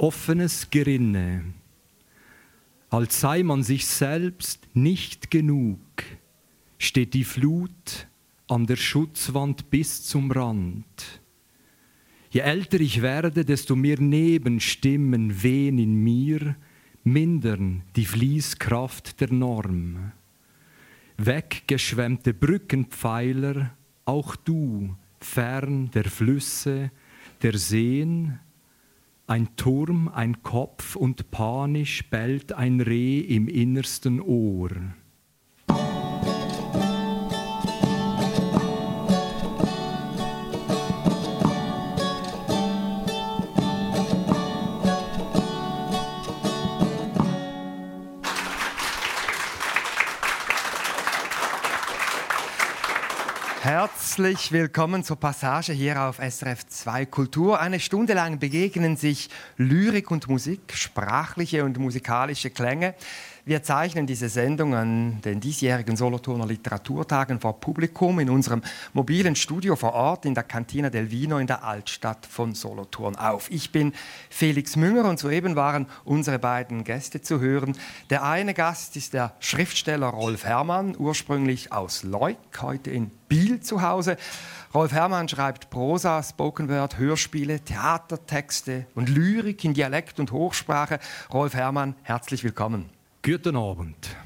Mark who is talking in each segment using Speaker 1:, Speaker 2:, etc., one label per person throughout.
Speaker 1: offenes Gerinne, als sei man sich selbst nicht genug, steht die Flut an der Schutzwand bis zum Rand. Je älter ich werde, desto mehr Nebenstimmen wehen in mir, mindern die Fließkraft der Norm. Weggeschwemmte Brückenpfeiler, auch du, fern der Flüsse, der Seen, ein Turm, ein Kopf und panisch bellt ein Reh im innersten Ohr.
Speaker 2: Herzlich willkommen zur Passage hier auf SRF 2 Kultur. Eine Stunde lang begegnen sich Lyrik und Musik, sprachliche und musikalische Klänge. Wir zeichnen diese Sendung an den diesjährigen Solothurner Literaturtagen vor Publikum in unserem mobilen Studio vor Ort in der Cantina del Vino in der Altstadt von Solothurn auf. Ich bin Felix Münger und soeben waren unsere beiden Gäste zu hören. Der eine Gast ist der Schriftsteller Rolf Herrmann, ursprünglich aus Leuk, heute in Biel zu Hause. Rolf Herrmann schreibt Prosa, Spoken Word, Hörspiele, Theatertexte und Lyrik in Dialekt und Hochsprache. Rolf Herrmann, herzlich willkommen.
Speaker 1: Guten Abend.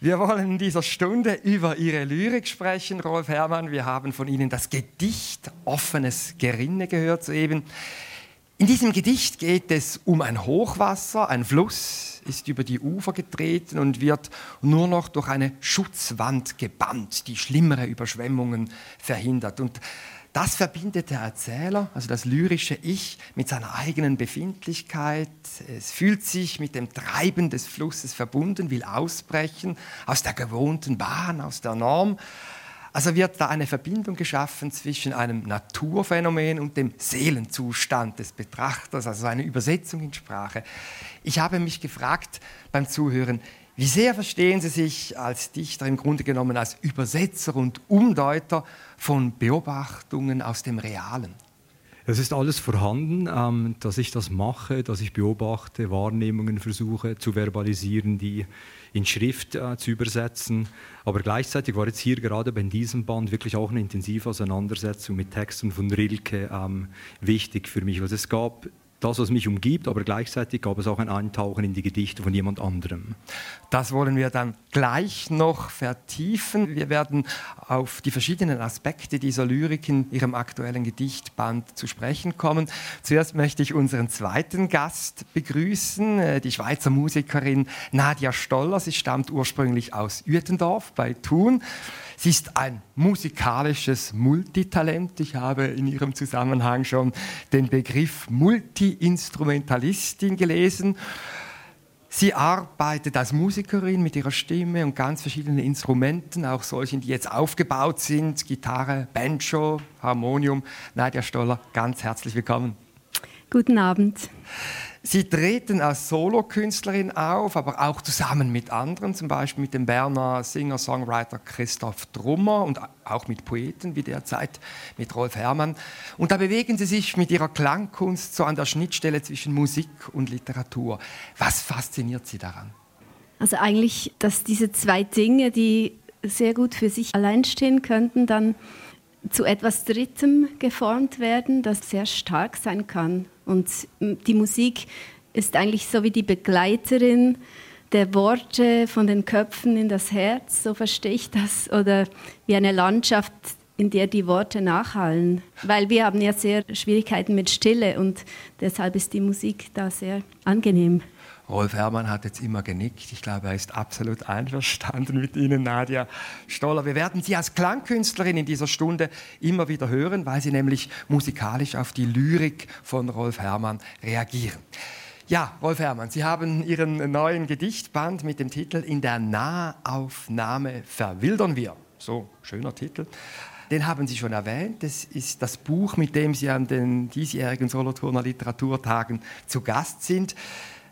Speaker 2: Wir wollen in dieser Stunde über Ihre Lyrik sprechen, Rolf Herrmann. Wir haben von Ihnen das Gedicht Offenes Gerinne gehört soeben. In diesem Gedicht geht es um ein Hochwasser. Ein Fluss ist über die Ufer getreten und wird nur noch durch eine Schutzwand gebannt, die schlimmere Überschwemmungen verhindert. Und das verbindet der Erzähler, also das lyrische Ich, mit seiner eigenen Befindlichkeit. Es fühlt sich mit dem Treiben des Flusses verbunden, will ausbrechen aus der gewohnten Bahn, aus der Norm. Also wird da eine Verbindung geschaffen zwischen einem Naturphänomen und dem Seelenzustand des Betrachters, also eine Übersetzung in Sprache. Ich habe mich gefragt beim Zuhören, wie sehr verstehen Sie sich als Dichter im Grunde genommen als Übersetzer und Umdeuter von Beobachtungen aus dem Realen?
Speaker 1: Es ist alles vorhanden, ähm, dass ich das mache, dass ich beobachte, Wahrnehmungen versuche zu verbalisieren, die in Schrift äh, zu übersetzen. Aber gleichzeitig war jetzt hier gerade bei diesem Band wirklich auch eine intensive Auseinandersetzung mit Texten von Rilke ähm, wichtig für mich. Also es gab das, was mich umgibt, aber gleichzeitig gab es auch ein Eintauchen in die Gedichte von jemand anderem.
Speaker 2: Das wollen wir dann gleich noch vertiefen. Wir werden auf die verschiedenen Aspekte dieser Lyrik in Ihrem aktuellen Gedichtband zu sprechen kommen. Zuerst möchte ich unseren zweiten Gast begrüßen, äh, die Schweizer Musikerin Nadia Stoller. Sie stammt ursprünglich aus Uetendorf bei Thun. Sie ist ein musikalisches Multitalent. Ich habe in ihrem Zusammenhang schon den Begriff Multiinstrumentalistin gelesen. Sie arbeitet als Musikerin mit ihrer Stimme und ganz verschiedenen Instrumenten, auch solchen, die jetzt aufgebaut sind, Gitarre, Banjo, Harmonium. Nadja Stoller, ganz herzlich willkommen.
Speaker 3: Guten Abend.
Speaker 2: Sie treten als Solokünstlerin auf, aber auch zusammen mit anderen, zum Beispiel mit dem Berner Singer-Songwriter Christoph Drummer und auch mit Poeten wie derzeit mit Rolf Herrmann. Und da bewegen Sie sich mit Ihrer Klangkunst so an der Schnittstelle zwischen Musik und Literatur. Was fasziniert Sie daran?
Speaker 3: Also eigentlich, dass diese zwei Dinge, die sehr gut für sich allein stehen könnten, dann zu etwas Drittem geformt werden, das sehr stark sein kann. Und die Musik ist eigentlich so wie die Begleiterin der Worte von den Köpfen in das Herz, so verstehe ich das, oder wie eine Landschaft, in der die Worte nachhallen. Weil wir haben ja sehr Schwierigkeiten mit Stille und deshalb ist die Musik da sehr angenehm.
Speaker 2: Rolf Herrmann hat jetzt immer genickt. Ich glaube, er ist absolut einverstanden mit Ihnen, Nadia Stoller. Wir werden Sie als Klangkünstlerin in dieser Stunde immer wieder hören, weil Sie nämlich musikalisch auf die Lyrik von Rolf Herrmann reagieren. Ja, Rolf Herrmann, Sie haben Ihren neuen Gedichtband mit dem Titel In der Nahaufnahme verwildern wir. So, schöner Titel. Den haben Sie schon erwähnt. Das ist das Buch, mit dem Sie an den diesjährigen Solothurner Literaturtagen zu Gast sind.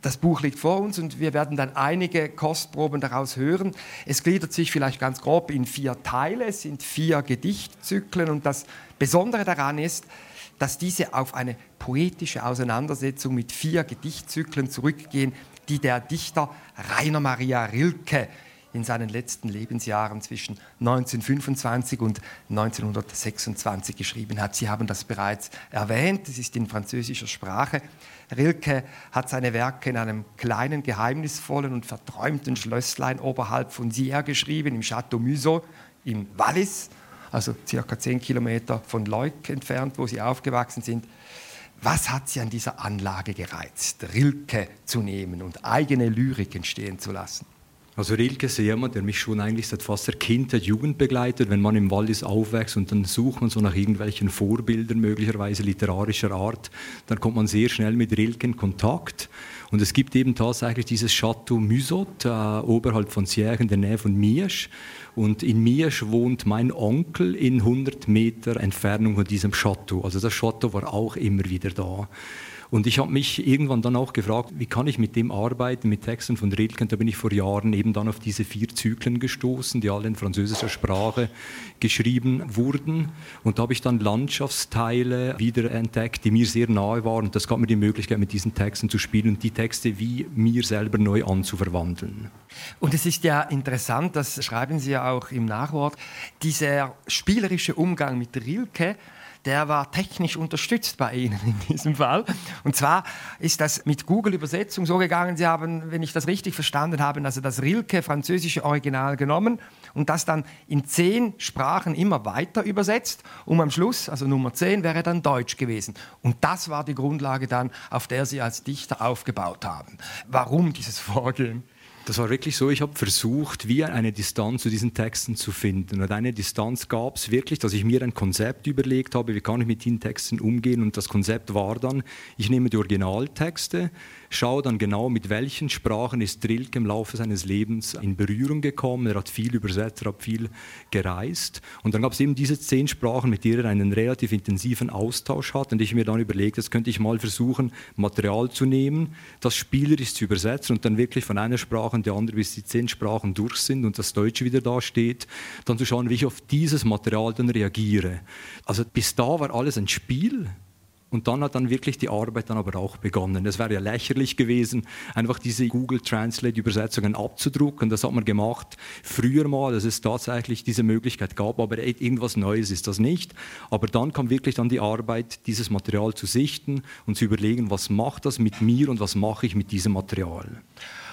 Speaker 2: Das Buch liegt vor uns und wir werden dann einige Kostproben daraus hören. Es gliedert sich vielleicht ganz grob in vier Teile, es sind vier Gedichtzyklen und das Besondere daran ist, dass diese auf eine poetische Auseinandersetzung mit vier Gedichtzyklen zurückgehen, die der Dichter Rainer Maria Rilke in seinen letzten Lebensjahren zwischen 1925 und 1926 geschrieben hat. Sie haben das bereits erwähnt, es ist in französischer Sprache. Rilke hat seine Werke in einem kleinen, geheimnisvollen und verträumten Schlösslein oberhalb von Sierre geschrieben, im Château Museau im Wallis, also circa zehn Kilometer von Leuk entfernt, wo sie aufgewachsen sind. Was hat sie an dieser Anlage gereizt, Rilke zu nehmen und eigene Lyrik entstehen zu lassen?
Speaker 1: Also Rilke ist jemand, der mich schon eigentlich seit fast der Kindheit, Jugend begleitet. Wenn man im Wallis aufwächst und dann sucht man so nach irgendwelchen Vorbildern, möglicherweise literarischer Art, dann kommt man sehr schnell mit Rilke in Kontakt. Und es gibt eben tatsächlich dieses Château Musot, äh, oberhalb von Sierre, in der Nähe von Miesch. Und in Miesch wohnt mein Onkel in 100 Meter Entfernung von diesem Château. Also das Château war auch immer wieder da. Und ich habe mich irgendwann dann auch gefragt, wie kann ich mit dem arbeiten, mit Texten von Rilke. Und da bin ich vor Jahren eben dann auf diese vier Zyklen gestoßen, die alle in französischer Sprache geschrieben wurden. Und da habe ich dann Landschaftsteile wiederentdeckt, die mir sehr nahe waren. Und das gab mir die Möglichkeit, mit diesen Texten zu spielen und die Texte wie mir selber neu anzuverwandeln.
Speaker 2: Und es ist ja interessant, das schreiben Sie ja auch im Nachwort, dieser spielerische Umgang mit Rilke, der war technisch unterstützt bei Ihnen in diesem Fall. Und zwar ist das mit Google-Übersetzung so gegangen, Sie haben, wenn ich das richtig verstanden habe, also das Rilke französische Original genommen und das dann in zehn Sprachen immer weiter übersetzt, um am Schluss, also Nummer zehn, wäre dann Deutsch gewesen. Und das war die Grundlage dann, auf der Sie als Dichter aufgebaut haben. Warum dieses Vorgehen?
Speaker 1: Das war wirklich so, ich habe versucht, wie eine Distanz zu diesen Texten zu finden. Und eine Distanz gab es wirklich, dass ich mir ein Konzept überlegt habe, wie kann ich mit diesen Texten umgehen. Und das Konzept war dann, ich nehme die Originaltexte, schaue dann genau, mit welchen Sprachen ist Rilke im Laufe seines Lebens in Berührung gekommen. Er hat viel übersetzt, er hat viel gereist. Und dann gab es eben diese zehn Sprachen, mit denen er einen relativ intensiven Austausch hat. Und ich mir dann überlegt, jetzt könnte ich mal versuchen, Material zu nehmen, das spielerisch zu übersetzen und dann wirklich von einer Sprache in die andere, bis die zehn Sprachen durch sind und das Deutsche wieder da steht, dann zu schauen, wie ich auf dieses Material dann reagiere. Also bis da war alles ein Spiel. Und dann hat dann wirklich die Arbeit dann aber auch begonnen. Es wäre ja lächerlich gewesen, einfach diese Google Translate Übersetzungen abzudrucken. Das hat man gemacht früher mal, dass es tatsächlich diese Möglichkeit gab, aber irgendwas Neues ist das nicht. Aber dann kam wirklich dann die Arbeit, dieses Material zu sichten und zu überlegen, was macht das mit mir und was mache ich mit diesem Material.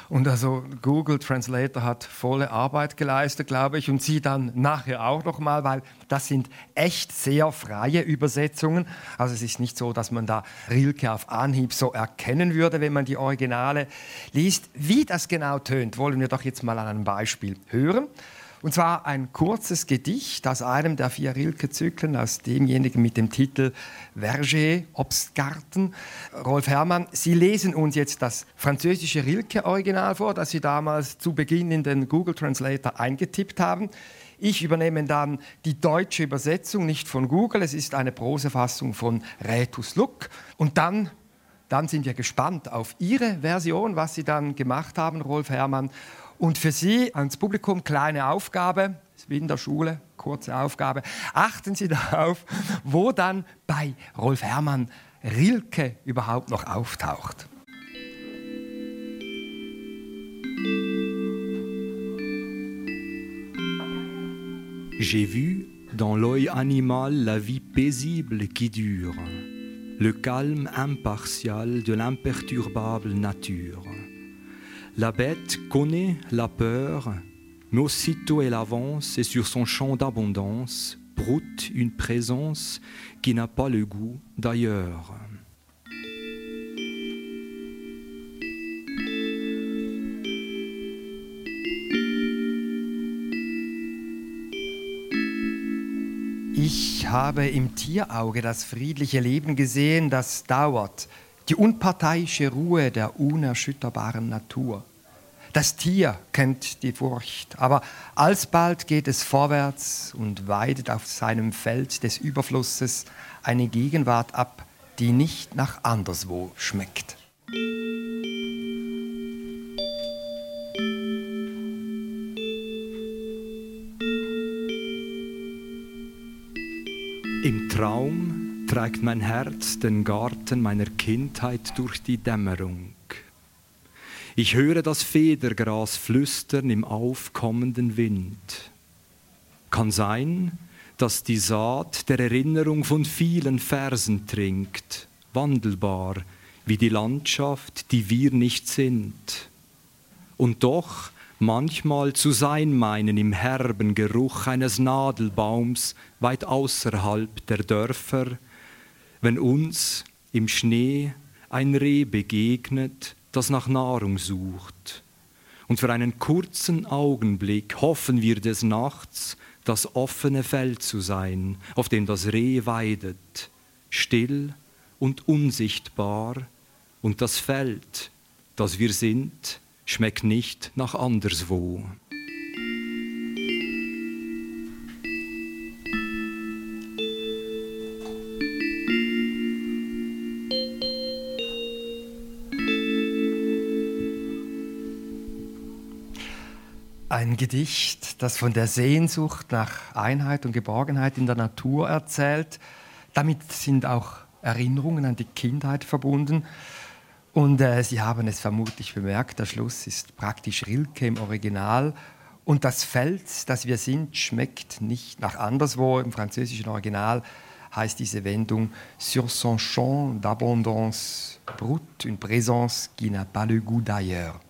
Speaker 2: Und also Google Translator hat volle Arbeit geleistet, glaube ich, und Sie dann nachher auch noch mal, weil das sind echt sehr freie Übersetzungen. Also es ist nicht so, dass man da Rilke auf Anhieb so erkennen würde, wenn man die Originale liest. Wie das genau tönt, wollen wir doch jetzt mal an einem Beispiel hören. Und zwar ein kurzes Gedicht aus einem der vier Rilke-Zyklen, aus demjenigen mit dem Titel Verger, Obstgarten. Rolf Herrmann, Sie lesen uns jetzt das französische Rilke-Original vor, das Sie damals zu Beginn in den Google Translator eingetippt haben. Ich übernehme dann die deutsche Übersetzung, nicht von Google, es ist eine Prosefassung von Rätus Luck. Und dann dann sind wir gespannt auf Ihre Version, was Sie dann gemacht haben, Rolf Herrmann. Und für Sie ans Publikum kleine Aufgabe, wie in der Schule, kurze Aufgabe. Achten Sie darauf, wo dann bei Rolf Herrmann Rilke überhaupt noch auftaucht.
Speaker 1: J'ai vu dans l'œil animal la vie paisible qui dure, le calme impartial de l'imperturbable nature. La bête connaît la peur, mais aussitôt elle avance et sur son champ d'abondance broute une présence qui n'a pas le goût d'ailleurs.
Speaker 2: Ich habe im Tierauge das friedliche Leben gesehen, das dauert, die unparteiische Ruhe der unerschütterbaren Natur. Das Tier kennt die Furcht, aber alsbald geht es vorwärts und weidet auf seinem Feld des Überflusses eine Gegenwart ab, die nicht nach anderswo schmeckt.
Speaker 1: Im Traum trägt mein Herz den Garten meiner Kindheit durch die Dämmerung. Ich höre das Federgras flüstern im aufkommenden Wind. Kann sein, dass die Saat der Erinnerung von vielen Versen trinkt, wandelbar wie die Landschaft, die wir nicht sind. Und doch manchmal zu sein meinen im herben Geruch eines Nadelbaums weit außerhalb der Dörfer, wenn uns im Schnee ein Reh begegnet, das nach Nahrung sucht. Und für einen kurzen Augenblick hoffen wir des Nachts, das offene Feld zu sein, auf dem das Reh weidet, still und unsichtbar, und das Feld, das wir sind, schmeckt nicht nach anderswo.
Speaker 2: Gedicht, das von der Sehnsucht nach Einheit und Geborgenheit in der Natur erzählt. Damit sind auch Erinnerungen an die Kindheit verbunden. Und äh, Sie haben es vermutlich bemerkt, der Schluss ist praktisch Rilke im Original. Und das Feld, das wir sind, schmeckt nicht nach anderswo. Im französischen Original heißt diese Wendung Sur son champ d'abondance brute, une présence qui n'a pas le goût d'ailleurs.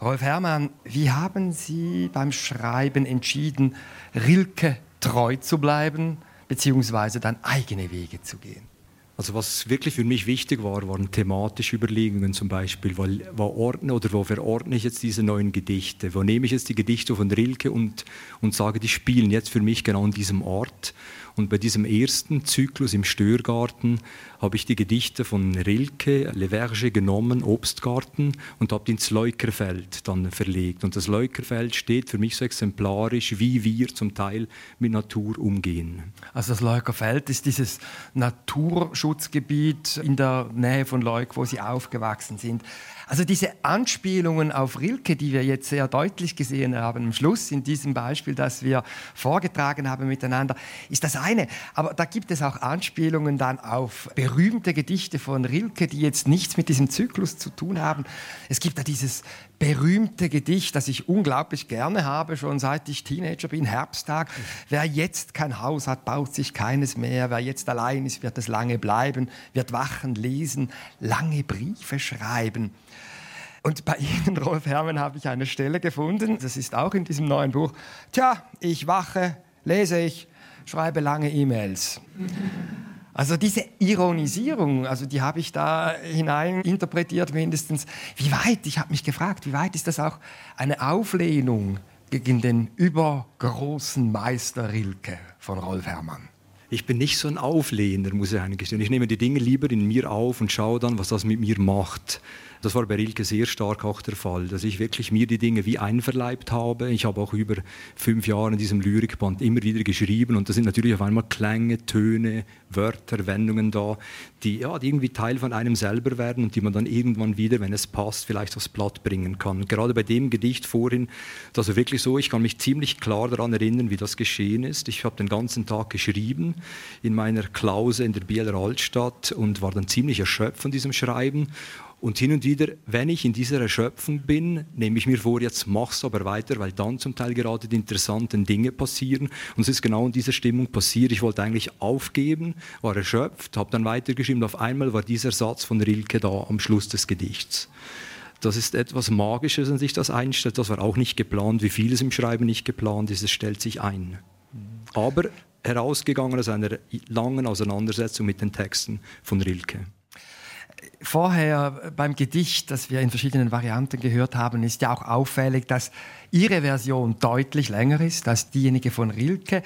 Speaker 2: Rolf Herrmann, wie haben Sie beim Schreiben entschieden, Rilke treu zu bleiben, beziehungsweise dann eigene Wege zu gehen?
Speaker 1: Also was wirklich für mich wichtig war, waren thematische Überlegungen zum Beispiel. Weil, wo ordne oder wo verordne ich jetzt diese neuen Gedichte? Wo nehme ich jetzt die Gedichte von Rilke und, und sage, die spielen jetzt für mich genau an diesem Ort? Und bei diesem ersten Zyklus im Störgarten habe ich die Gedichte von Rilke, Le Verge genommen, Obstgarten, und habe die ins Leukerfeld dann verlegt. Und das Leukerfeld steht für mich so exemplarisch, wie wir zum Teil mit Natur umgehen.
Speaker 2: Also das Leukerfeld ist dieses Naturschutzgebiet in der Nähe von Leuk, wo Sie aufgewachsen sind. Also diese Anspielungen auf Rilke, die wir jetzt sehr deutlich gesehen haben am Schluss in diesem Beispiel, das wir vorgetragen haben miteinander, ist das eine. Aber da gibt es auch Anspielungen dann auf berühmte Gedichte von Rilke, die jetzt nichts mit diesem Zyklus zu tun haben. Es gibt da dieses berühmte Gedicht, das ich unglaublich gerne habe, schon seit ich Teenager bin, Herbsttag. Wer jetzt kein Haus hat, baut sich keines mehr. Wer jetzt allein ist, wird es lange bleiben, wird wachen, lesen, lange Briefe schreiben. Und bei Ihnen, Rolf Herrmann, habe ich eine Stelle gefunden, das ist auch in diesem neuen Buch. Tja, ich wache, lese ich, schreibe lange E-Mails. Also diese Ironisierung, also die habe ich da hinein interpretiert mindestens. Wie weit, ich habe mich gefragt, wie weit ist das auch eine Auflehnung gegen den übergroßen Meister Rilke von Rolf Herrmann?
Speaker 1: Ich bin nicht so ein Auflehner, muss ich eigentlich sagen. Ich nehme die Dinge lieber in mir auf und schaue dann, was das mit mir macht. Das war bei Rilke sehr stark auch der Fall, dass ich wirklich mir die Dinge wie einverleibt habe. Ich habe auch über fünf Jahre in diesem Lyrikband immer wieder geschrieben und da sind natürlich auf einmal Klänge, Töne, Wörter, Wendungen da, die, ja, die irgendwie Teil von einem selber werden und die man dann irgendwann wieder, wenn es passt, vielleicht aufs Blatt bringen kann. Gerade bei dem Gedicht vorhin, das war wirklich so, ich kann mich ziemlich klar daran erinnern, wie das geschehen ist. Ich habe den ganzen Tag geschrieben in meiner Klause in der Bieler Altstadt und war dann ziemlich erschöpft von diesem Schreiben und hin und wieder, wenn ich in dieser Erschöpfung bin, nehme ich mir vor, jetzt mach's aber weiter, weil dann zum Teil gerade die interessanten Dinge passieren. Und es ist genau in dieser Stimmung passiert. Ich wollte eigentlich aufgeben, war erschöpft, habe dann weitergeschrieben. Auf einmal war dieser Satz von Rilke da am Schluss des Gedichts. Das ist etwas Magisches, wenn sich das einstellt. Das war auch nicht geplant, wie vieles im Schreiben nicht geplant ist. Es stellt sich ein. Aber herausgegangen aus einer langen Auseinandersetzung mit den Texten von Rilke
Speaker 2: vorher beim Gedicht, das wir in verschiedenen Varianten gehört haben, ist ja auch auffällig, dass Ihre Version deutlich länger ist als diejenige von Rilke.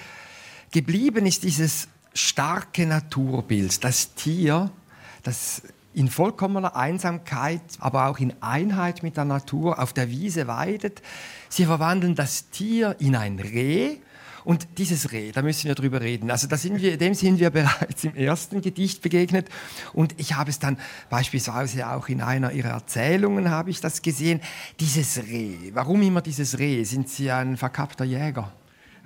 Speaker 2: Geblieben ist dieses starke Naturbild, das Tier, das in vollkommener Einsamkeit, aber auch in Einheit mit der Natur auf der Wiese weidet. Sie verwandeln das Tier in ein Reh und dieses Reh, da müssen wir drüber reden. Also da sind wir, dem sind wir bereits im ersten Gedicht begegnet. Und ich habe es dann beispielsweise auch in einer Ihrer Erzählungen habe ich das gesehen. Dieses Reh. Warum immer dieses Reh? Sind Sie ein verkappter Jäger?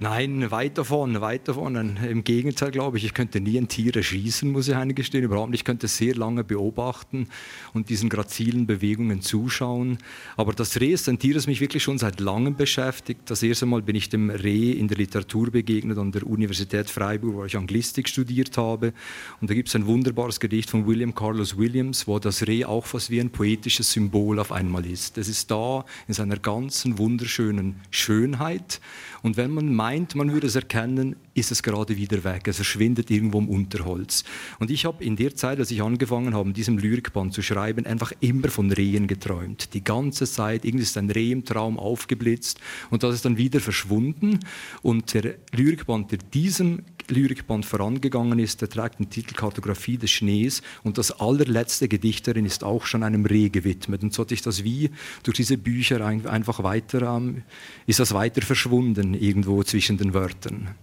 Speaker 1: Nein, weit davon, weit davon. Im Gegenteil, glaube ich, ich könnte nie ein Tier erschießen, muss ich eingestehen, überhaupt nicht. Ich könnte sehr lange beobachten und diesen grazilen Bewegungen zuschauen. Aber das Reh ist ein Tier, das mich wirklich schon seit langem beschäftigt. Das erste Mal bin ich dem Reh in der Literatur begegnet an der Universität Freiburg, wo ich Anglistik studiert habe. Und da gibt es ein wunderbares Gedicht von William Carlos Williams, wo das Reh auch fast wie ein poetisches Symbol auf einmal ist. Es ist da in seiner ganzen wunderschönen Schönheit. Und wenn man meint, man würde es erkennen, ist es gerade wieder weg. Es verschwindet irgendwo im Unterholz. Und ich habe in der Zeit, als ich angefangen habe, diesem Lyrikband zu schreiben, einfach immer von Rehen geträumt. Die ganze Zeit, irgendwie ist ein Reh im Traum aufgeblitzt und das ist dann wieder verschwunden. Und der Lyrikband, der diesem Lyrikband vorangegangen ist, der trägt den Titel Kartografie des Schnees und das allerletzte Gedicht darin ist auch schon einem Reh gewidmet. Und so hat sich das wie durch diese Bücher einfach weiter, ähm, ist das weiter verschwunden irgendwo zwischen den Wörtern.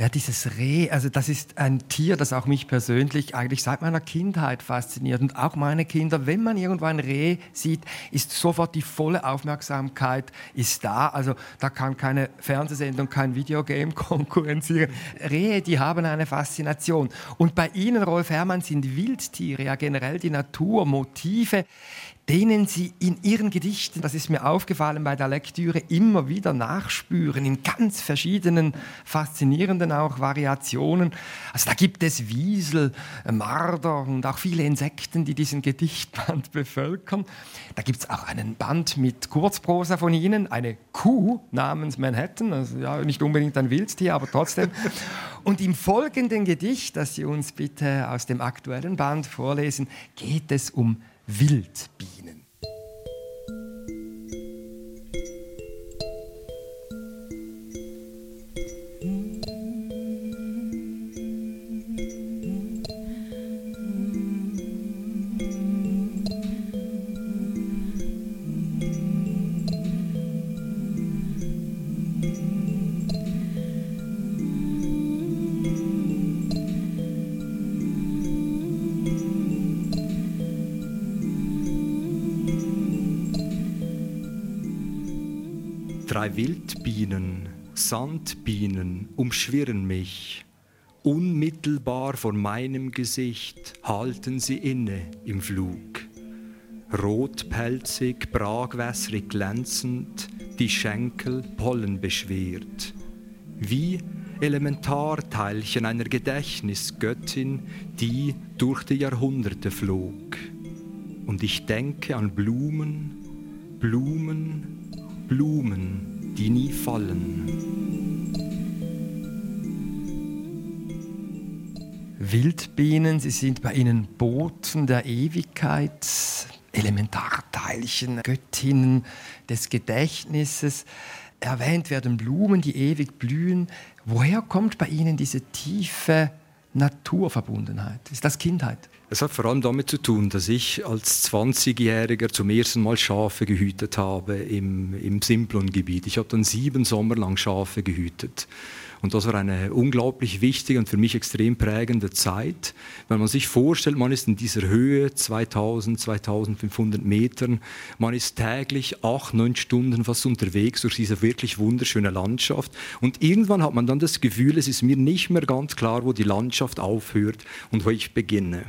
Speaker 2: Ja, dieses Reh, also das ist ein Tier, das auch mich persönlich eigentlich seit meiner Kindheit fasziniert. Und auch meine Kinder, wenn man irgendwo ein Reh sieht, ist sofort die volle Aufmerksamkeit ist da. Also da kann keine Fernsehsendung, kein Videogame konkurrenzieren. Rehe, die haben eine Faszination. Und bei Ihnen, Rolf Herrmann, sind Wildtiere, ja generell die Natur, Motive, denen Sie in Ihren Gedichten, das ist mir aufgefallen bei der Lektüre, immer wieder nachspüren, in ganz verschiedenen, faszinierenden auch Variationen. Also da gibt es Wiesel, Marder und auch viele Insekten, die diesen Gedichtband bevölkern. Da gibt es auch einen Band mit Kurzprosa von Ihnen, eine Kuh namens Manhattan, also ja, nicht unbedingt ein Wildtier, aber trotzdem. Und im folgenden Gedicht, das Sie uns bitte aus dem aktuellen Band vorlesen, geht es um Wildbienen.
Speaker 1: Drei Wildbienen, Sandbienen umschwirren mich. Unmittelbar vor meinem Gesicht halten sie inne im Flug. Rotpelzig, bragwässrig glänzend, die Schenkel pollenbeschwert. Wie Elementarteilchen einer Gedächtnisgöttin, die durch die Jahrhunderte flog. Und ich denke an Blumen, Blumen, Blumen, die nie fallen.
Speaker 2: Wildbienen, sie sind bei ihnen Boten der Ewigkeit, Elementarteilchen, Göttinnen des Gedächtnisses. Erwähnt werden Blumen, die ewig blühen. Woher kommt bei ihnen diese tiefe Naturverbundenheit? Ist das Kindheit?
Speaker 1: Es hat vor allem damit zu tun, dass ich als 20-Jähriger zum ersten Mal Schafe gehütet habe im, im Simplon-Gebiet. Ich habe dann sieben Sommer lang Schafe gehütet. Und das war eine unglaublich wichtige und für mich extrem prägende Zeit. Wenn man sich vorstellt, man ist in dieser Höhe, 2000, 2500 Metern, man ist täglich acht, neun Stunden fast unterwegs durch diese wirklich wunderschöne Landschaft. Und irgendwann hat man dann das Gefühl, es ist mir nicht mehr ganz klar, wo die Landschaft aufhört und wo ich beginne.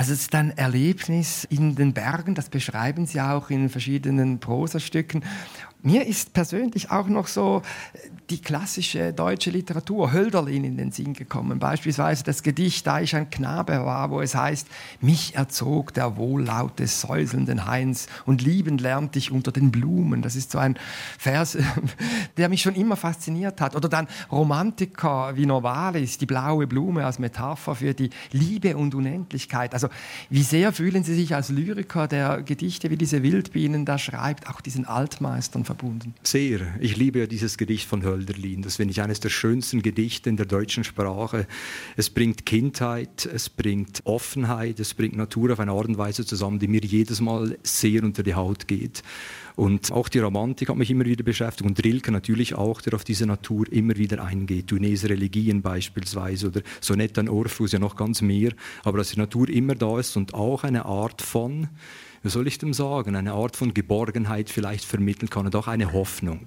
Speaker 2: Also es ist ein Erlebnis in den Bergen, das beschreiben Sie auch in verschiedenen Prosastücken. Mir ist persönlich auch noch so die klassische deutsche Literatur, Hölderlin, in den Sinn gekommen. Beispielsweise das Gedicht Da ich ein Knabe war, wo es heißt, mich erzog der Wohllaut des säuselnden Hains und liebend lernte ich unter den Blumen. Das ist so ein Vers, der mich schon immer fasziniert hat. Oder dann Romantiker wie Novalis, die blaue Blume als Metapher für die Liebe und Unendlichkeit. Also wie sehr fühlen Sie sich als Lyriker, der Gedichte wie diese Wildbienen da schreibt, auch diesen Altmeistern verbunden?
Speaker 1: Sehr. Ich liebe ja dieses Gedicht von Hölderlin. Das finde ich eines der schönsten Gedichte in der deutschen Sprache. Es bringt Kindheit, es bringt Offenheit, es bringt Natur auf eine Art und Weise zusammen, die mir jedes Mal sehr unter die Haut geht. Und auch die Romantik hat mich immer wieder beschäftigt und Rilke natürlich auch, der auf diese Natur immer wieder eingeht. Dunese Religien beispielsweise oder Sonett an Orpheus, ja noch ganz mehr. Aber dass die Natur immer da ist und auch eine Art von, wie soll ich dem sagen, eine Art von Geborgenheit vielleicht vermitteln kann und auch eine Hoffnung.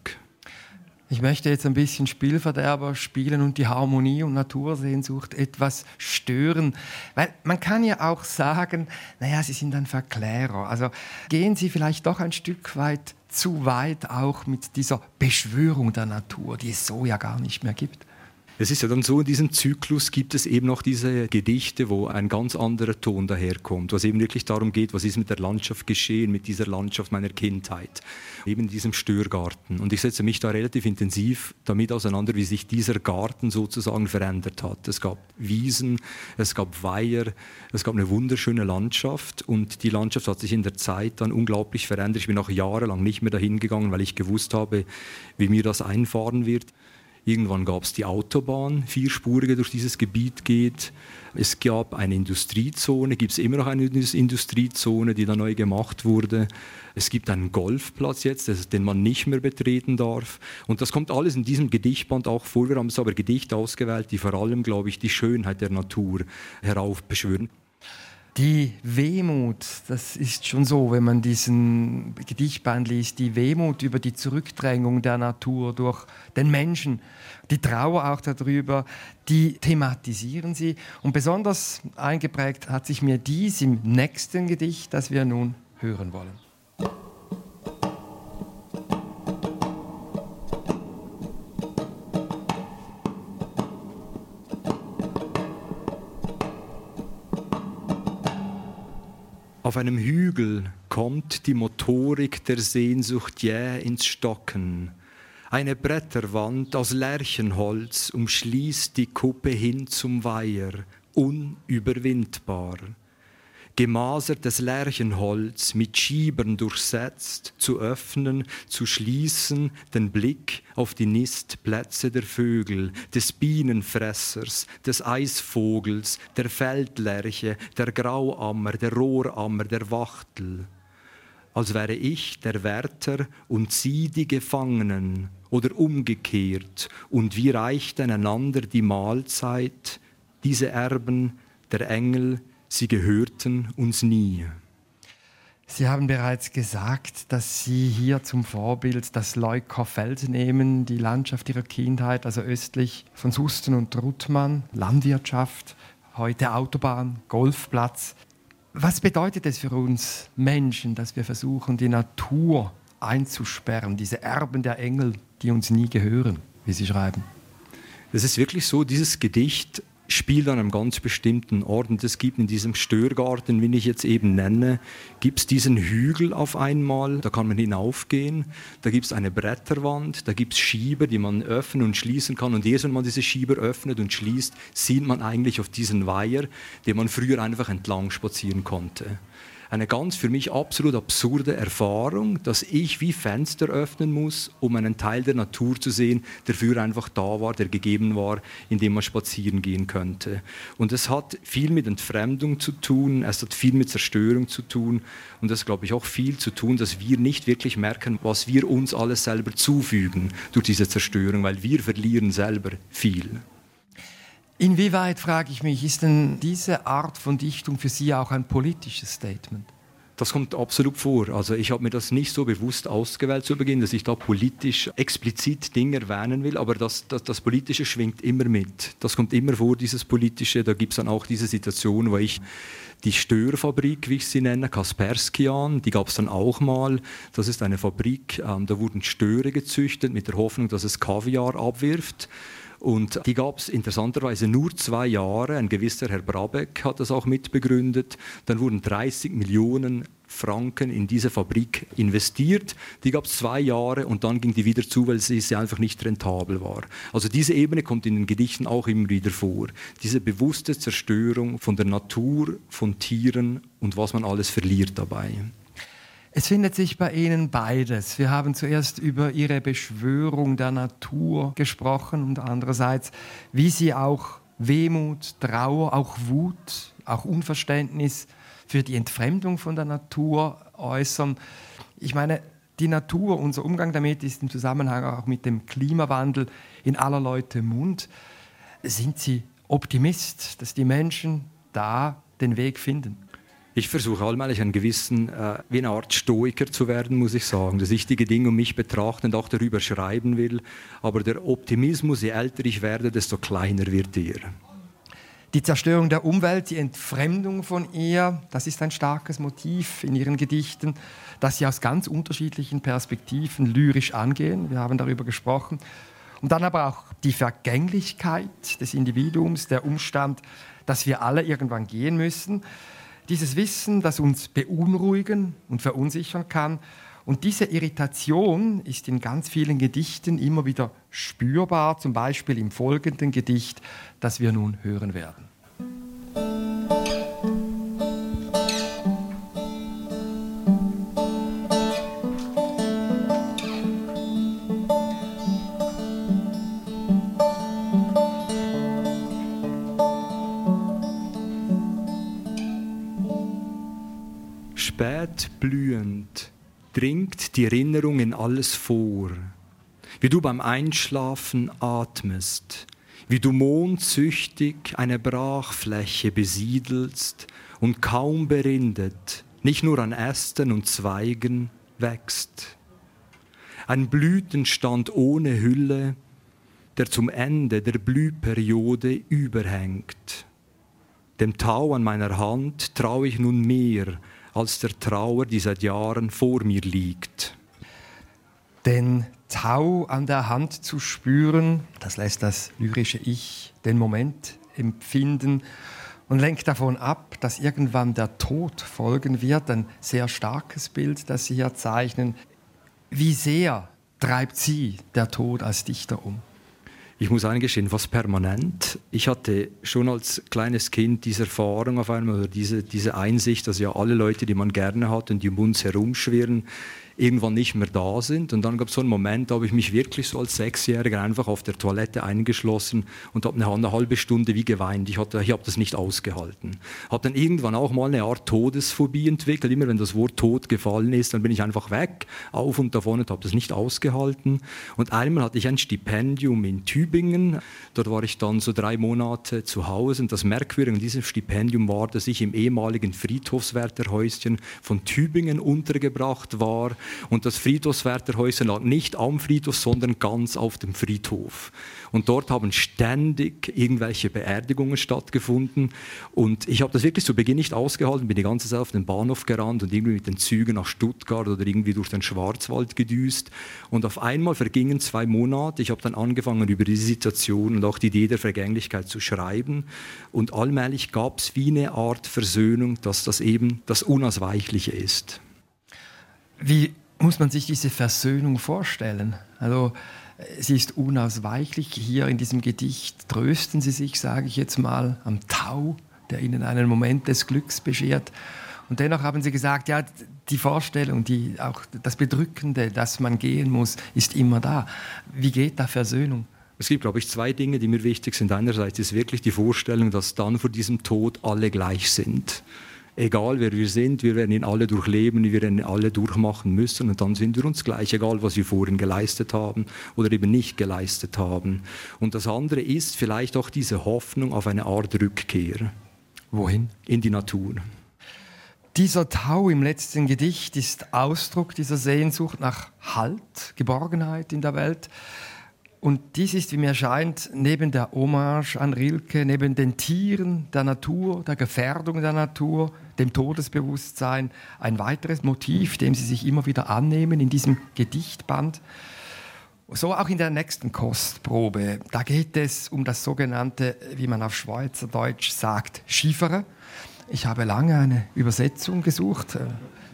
Speaker 2: Ich möchte jetzt ein bisschen Spielverderber spielen und die Harmonie und Natursehnsucht etwas stören. Weil man kann ja auch sagen, naja, Sie sind ein Verklärer. Also gehen Sie vielleicht doch ein Stück weit zu weit auch mit dieser Beschwörung der Natur, die es so ja gar nicht mehr gibt.
Speaker 1: Es ist ja dann so, in diesem Zyklus gibt es eben noch diese Gedichte, wo ein ganz anderer Ton daherkommt, was eben wirklich darum geht, was ist mit der Landschaft geschehen, mit dieser Landschaft meiner Kindheit, eben in diesem Störgarten. Und ich setze mich da relativ intensiv damit auseinander, wie sich dieser Garten sozusagen verändert hat. Es gab Wiesen, es gab Weiher, es gab eine wunderschöne Landschaft und die Landschaft hat sich in der Zeit dann unglaublich verändert. Ich bin auch jahrelang nicht mehr dahin gegangen, weil ich gewusst habe, wie mir das einfahren wird. Irgendwann gab es die Autobahn, vierspurige durch dieses Gebiet geht. Es gab eine Industriezone, gibt es immer noch eine Industriezone, die da neu gemacht wurde. Es gibt einen Golfplatz jetzt, den man nicht mehr betreten darf. Und das kommt alles in diesem Gedichtband auch vor. Wir haben es aber Gedichte ausgewählt, die vor allem, glaube ich, die Schönheit der Natur heraufbeschwören.
Speaker 2: Die Wehmut, das ist schon so, wenn man diesen Gedichtband liest, die Wehmut über die Zurückdrängung der Natur durch den Menschen, die Trauer auch darüber, die thematisieren sie. Und besonders eingeprägt hat sich mir dies im nächsten Gedicht, das wir nun hören wollen.
Speaker 1: Auf einem Hügel kommt die Motorik der Sehnsucht jäh ins Stocken. Eine Bretterwand aus Lärchenholz umschließt die Kuppe hin zum Weiher, unüberwindbar gemasertes Lärchenholz mit Schiebern durchsetzt, zu öffnen, zu schließen, den Blick auf die Nistplätze der Vögel, des Bienenfressers, des Eisvogels, der Feldlerche, der Grauammer, der Rohrammer, der Wachtel. Als wäre ich der Wärter und sie die Gefangenen oder umgekehrt, und wir reichten einander die Mahlzeit, diese Erben, der Engel, sie gehörten uns nie.
Speaker 2: Sie haben bereits gesagt, dass Sie hier zum Vorbild das Leukerfeld nehmen, die Landschaft Ihrer Kindheit, also östlich von Susten und Ruttmann, Landwirtschaft, heute Autobahn, Golfplatz. Was bedeutet es für uns Menschen, dass wir versuchen, die Natur einzusperren, diese Erben der Engel, die uns nie gehören, wie Sie schreiben?
Speaker 1: Es ist wirklich so, dieses Gedicht spielt an einem ganz bestimmten Ort. Und es gibt in diesem Störgarten, wie ich jetzt eben nenne, gibt es diesen Hügel auf einmal, da kann man hinaufgehen, da gibt es eine Bretterwand, da gibt es Schieber, die man öffnen und schließen kann. Und erst wenn man diese Schieber öffnet und schließt, sieht man eigentlich auf diesen Weiher, den man früher einfach entlang spazieren konnte eine ganz für mich absolut absurde Erfahrung, dass ich wie Fenster öffnen muss, um einen Teil der Natur zu sehen, der früher einfach da war, der gegeben war, in dem man spazieren gehen könnte. Und es hat viel mit Entfremdung zu tun, es hat viel mit Zerstörung zu tun und es glaube ich auch viel zu tun, dass wir nicht wirklich merken, was wir uns alles selber zufügen durch diese Zerstörung, weil wir verlieren selber viel.
Speaker 2: Inwieweit, frage ich mich, ist denn diese Art von Dichtung für Sie auch ein politisches Statement?
Speaker 1: Das kommt absolut vor. Also ich habe mir das nicht so bewusst ausgewählt zu Beginn, dass ich da politisch explizit Dinge erwähnen will, aber das, das, das Politische schwingt immer mit. Das kommt immer vor, dieses Politische. Da gibt es dann auch diese Situation, wo ich die Störfabrik, wie ich sie nenne, Kasperskian, die gab es dann auch mal. Das ist eine Fabrik, ähm, da wurden Störe gezüchtet mit der Hoffnung, dass es Kaviar abwirft. Und die gab es interessanterweise nur zwei Jahre. Ein gewisser Herr Brabeck hat das auch mitbegründet. Dann wurden 30 Millionen Franken in diese Fabrik investiert. Die gab es zwei Jahre und dann ging die wieder zu, weil sie, sie einfach nicht rentabel war. Also diese Ebene kommt in den Gedichten auch immer wieder vor. Diese bewusste Zerstörung von der Natur, von Tieren und was man alles verliert dabei.
Speaker 2: Es findet sich bei Ihnen beides. Wir haben zuerst über Ihre Beschwörung der Natur gesprochen und andererseits, wie Sie auch Wehmut, Trauer, auch Wut, auch Unverständnis für die Entfremdung von der Natur äußern. Ich meine, die Natur, unser Umgang damit ist im Zusammenhang auch mit dem Klimawandel in aller Leute Mund. Sind Sie Optimist, dass die Menschen da den Weg finden?
Speaker 1: Ich versuche allmählich einen gewissen, äh, wie eine Art Stoiker zu werden, muss ich sagen, dass ich die Dinge um mich betrachte und auch darüber schreiben will. Aber der Optimismus, je älter ich werde, desto kleiner wird er.
Speaker 2: Die Zerstörung der Umwelt, die Entfremdung von ihr, das ist ein starkes Motiv in ihren Gedichten, das sie aus ganz unterschiedlichen Perspektiven lyrisch angehen. Wir haben darüber gesprochen. Und dann aber auch die Vergänglichkeit des Individuums, der Umstand, dass wir alle irgendwann gehen müssen. Dieses Wissen, das uns beunruhigen und verunsichern kann. Und diese Irritation ist in ganz vielen Gedichten immer wieder spürbar, zum Beispiel im folgenden Gedicht, das wir nun hören werden.
Speaker 1: Blühend dringt die Erinnerung in alles vor, wie du beim Einschlafen atmest, wie du mondsüchtig eine Brachfläche besiedelst und kaum berindet, nicht nur an Ästen und Zweigen wächst. Ein Blütenstand ohne Hülle, der zum Ende der Blühperiode überhängt. Dem Tau an meiner Hand traue ich nun mehr als der Trauer, die seit Jahren vor mir liegt.
Speaker 2: Den Tau an der Hand zu spüren, das lässt das lyrische Ich den Moment empfinden und lenkt davon ab, dass irgendwann der Tod folgen wird. Ein sehr starkes Bild, das Sie hier zeichnen. Wie sehr treibt Sie der Tod als Dichter um?
Speaker 1: Ich muss eingestehen, fast permanent. Ich hatte schon als kleines Kind diese Erfahrung auf einmal, diese, diese Einsicht, dass ja alle Leute, die man gerne hat und die um uns herumschwirren, irgendwann nicht mehr da sind. Und dann gab es so einen Moment, da habe ich mich wirklich so als Sechsjähriger einfach auf der Toilette eingeschlossen und habe eine, eine, halbe Stunde wie geweint. Ich, ich habe das nicht ausgehalten. Habe dann irgendwann auch mal eine Art Todesphobie entwickelt. Immer wenn das Wort Tod gefallen ist, dann bin ich einfach weg, auf und davon und habe das nicht ausgehalten. Und einmal hatte ich ein Stipendium in Tübingen. Dort war ich dann so drei Monate zu Hause. Und das Merkwürdige an diesem Stipendium war, dass ich im ehemaligen Friedhofswärterhäuschen von Tübingen untergebracht war und das Friedhofswärterhäuschen lag nicht am Friedhof, sondern ganz auf dem Friedhof. Und dort haben ständig irgendwelche Beerdigungen stattgefunden. Und ich habe das wirklich zu Beginn nicht ausgehalten, bin die ganze Zeit auf den Bahnhof gerannt und irgendwie mit den Zügen nach Stuttgart oder irgendwie durch den Schwarzwald gedüst. Und auf einmal vergingen zwei Monate. Ich habe dann angefangen, über diese Situation und auch die Idee der Vergänglichkeit zu schreiben. Und allmählich gab es wie eine Art Versöhnung, dass das eben das Unausweichliche ist.
Speaker 2: Wie muss man sich diese Versöhnung vorstellen? Also, sie ist unausweichlich. Hier in diesem Gedicht trösten Sie sich, sage ich jetzt mal, am Tau, der Ihnen einen Moment des Glücks beschert. Und dennoch haben Sie gesagt, ja, die Vorstellung, die, auch das Bedrückende, dass man gehen muss, ist immer da. Wie geht da Versöhnung?
Speaker 1: Es gibt, glaube ich, zwei Dinge, die mir wichtig sind. Einerseits ist wirklich die Vorstellung, dass dann vor diesem Tod alle gleich sind egal wer wir sind, wir werden ihn alle durchleben, wir werden ihn alle durchmachen müssen und dann sind wir uns gleich, egal was wir vorhin geleistet haben oder eben nicht geleistet haben. Und das andere ist vielleicht auch diese Hoffnung auf eine Art Rückkehr.
Speaker 2: Wohin?
Speaker 1: In die Natur.
Speaker 2: Dieser Tau im letzten Gedicht ist Ausdruck dieser Sehnsucht nach Halt, Geborgenheit in der Welt. Und dies ist, wie mir scheint, neben der Hommage an Rilke, neben den Tieren der Natur, der Gefährdung der Natur, dem Todesbewusstsein, ein weiteres Motiv, dem Sie sich immer wieder annehmen in diesem Gedichtband. So auch in der nächsten Kostprobe. Da geht es um das sogenannte, wie man auf Schweizerdeutsch sagt, Schiefere. Ich habe lange eine Übersetzung gesucht.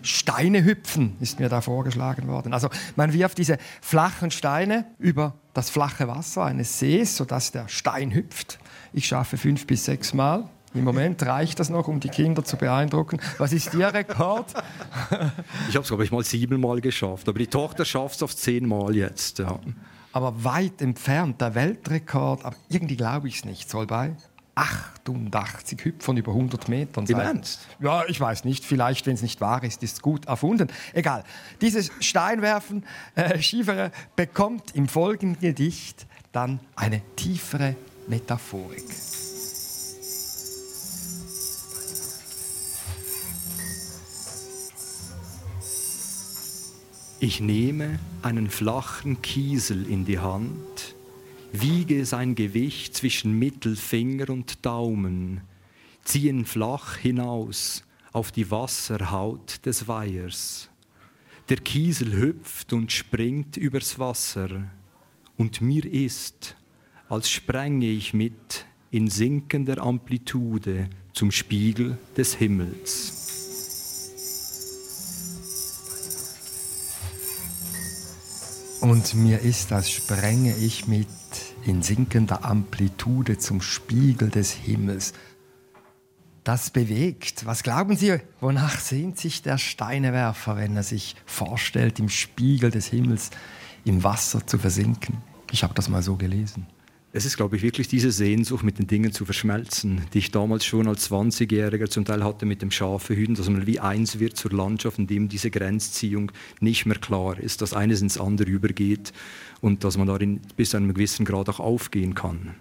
Speaker 2: Steine hüpfen ist mir da vorgeschlagen worden. Also man wirft diese flachen Steine über das flache Wasser eines Sees, sodass der Stein hüpft. Ich schaffe fünf bis sechs Mal. Im Moment reicht das noch, um die Kinder zu beeindrucken. Was ist Ihr Rekord?
Speaker 1: ich habe es, glaube ich, mal siebenmal geschafft. Aber die Tochter schafft es auf zehnmal jetzt. Ja.
Speaker 2: Aber weit entfernt, der Weltrekord, aber irgendwie glaube ich es nicht, soll bei 88 Hüpfern über 100 Metern
Speaker 1: sein. Im Ernst?
Speaker 2: Ja, ich weiß nicht. Vielleicht, wenn es nicht wahr ist, ist es gut erfunden. Egal. Dieses Steinwerfen, äh, Schiefere, bekommt im folgenden Gedicht dann eine tiefere Metaphorik.
Speaker 1: Ich nehme einen flachen Kiesel in die Hand, wiege sein Gewicht zwischen Mittelfinger und Daumen, ziehe ihn flach hinaus auf die Wasserhaut des Weihers. Der Kiesel hüpft und springt übers Wasser, und mir ist, als spränge ich mit in sinkender Amplitude zum Spiegel des Himmels.
Speaker 2: Und mir ist, als sprenge ich mit in sinkender Amplitude zum Spiegel des Himmels. Das bewegt. Was glauben Sie, wonach sehnt sich der Steinewerfer, wenn er sich vorstellt, im Spiegel des Himmels im Wasser zu versinken? Ich habe das mal so gelesen.
Speaker 1: Es ist, glaube ich, wirklich diese Sehnsucht, mit den Dingen zu verschmelzen, die ich damals schon als 20-Jähriger zum Teil hatte mit dem Schafehüten, dass man wie eins wird zur Landschaft, in dem diese Grenzziehung nicht mehr klar ist, dass eines ins andere übergeht und dass man darin bis zu einem gewissen Grad auch aufgehen kann.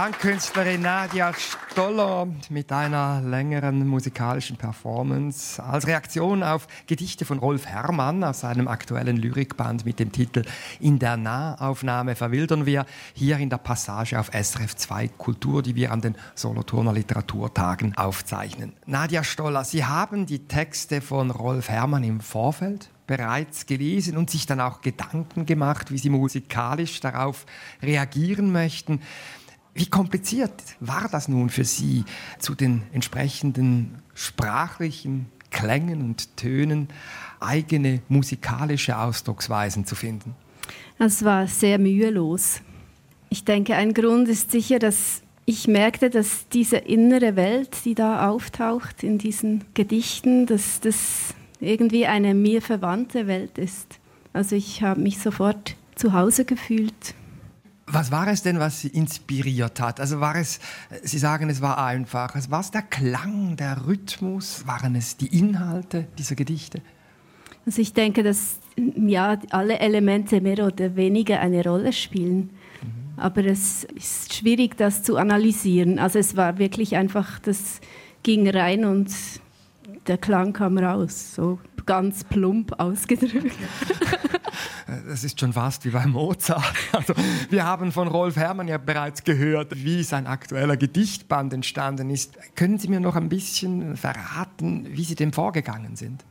Speaker 2: Die Klangkünstlerin Nadia Stoller mit einer längeren musikalischen Performance als Reaktion auf Gedichte von Rolf Herrmann aus seinem aktuellen Lyrikband mit dem Titel In der Nahaufnahme verwildern wir hier in der Passage auf SRF 2 Kultur, die wir an den Solothurner Literaturtagen aufzeichnen. Nadia Stoller, Sie haben die Texte von Rolf Herrmann im Vorfeld bereits gelesen und sich dann auch Gedanken gemacht, wie Sie musikalisch darauf reagieren möchten. Wie kompliziert war das nun für Sie, zu den entsprechenden sprachlichen Klängen und Tönen eigene musikalische Ausdrucksweisen zu finden?
Speaker 3: Es war sehr mühelos. Ich denke, ein Grund ist sicher, dass ich merkte, dass diese innere Welt, die da auftaucht in diesen Gedichten, dass das irgendwie eine mir verwandte Welt ist. Also ich habe mich sofort zu Hause gefühlt.
Speaker 2: Was war es denn, was Sie inspiriert hat? Also war es, Sie sagen, es war einfach, war es der Klang, der Rhythmus, waren es die Inhalte dieser Gedichte?
Speaker 3: Also ich denke, dass ja, alle Elemente mehr oder weniger eine Rolle spielen. Mhm. Aber es ist schwierig, das zu analysieren. Also es war wirklich einfach, das ging rein und der Klang kam raus, so ganz plump ausgedrückt.
Speaker 2: Das ist schon fast wie bei Mozart. Also, wir haben von Rolf Herrmann ja bereits gehört, wie sein aktueller Gedichtband entstanden ist. Können Sie mir noch ein bisschen verraten, wie Sie dem vorgegangen sind?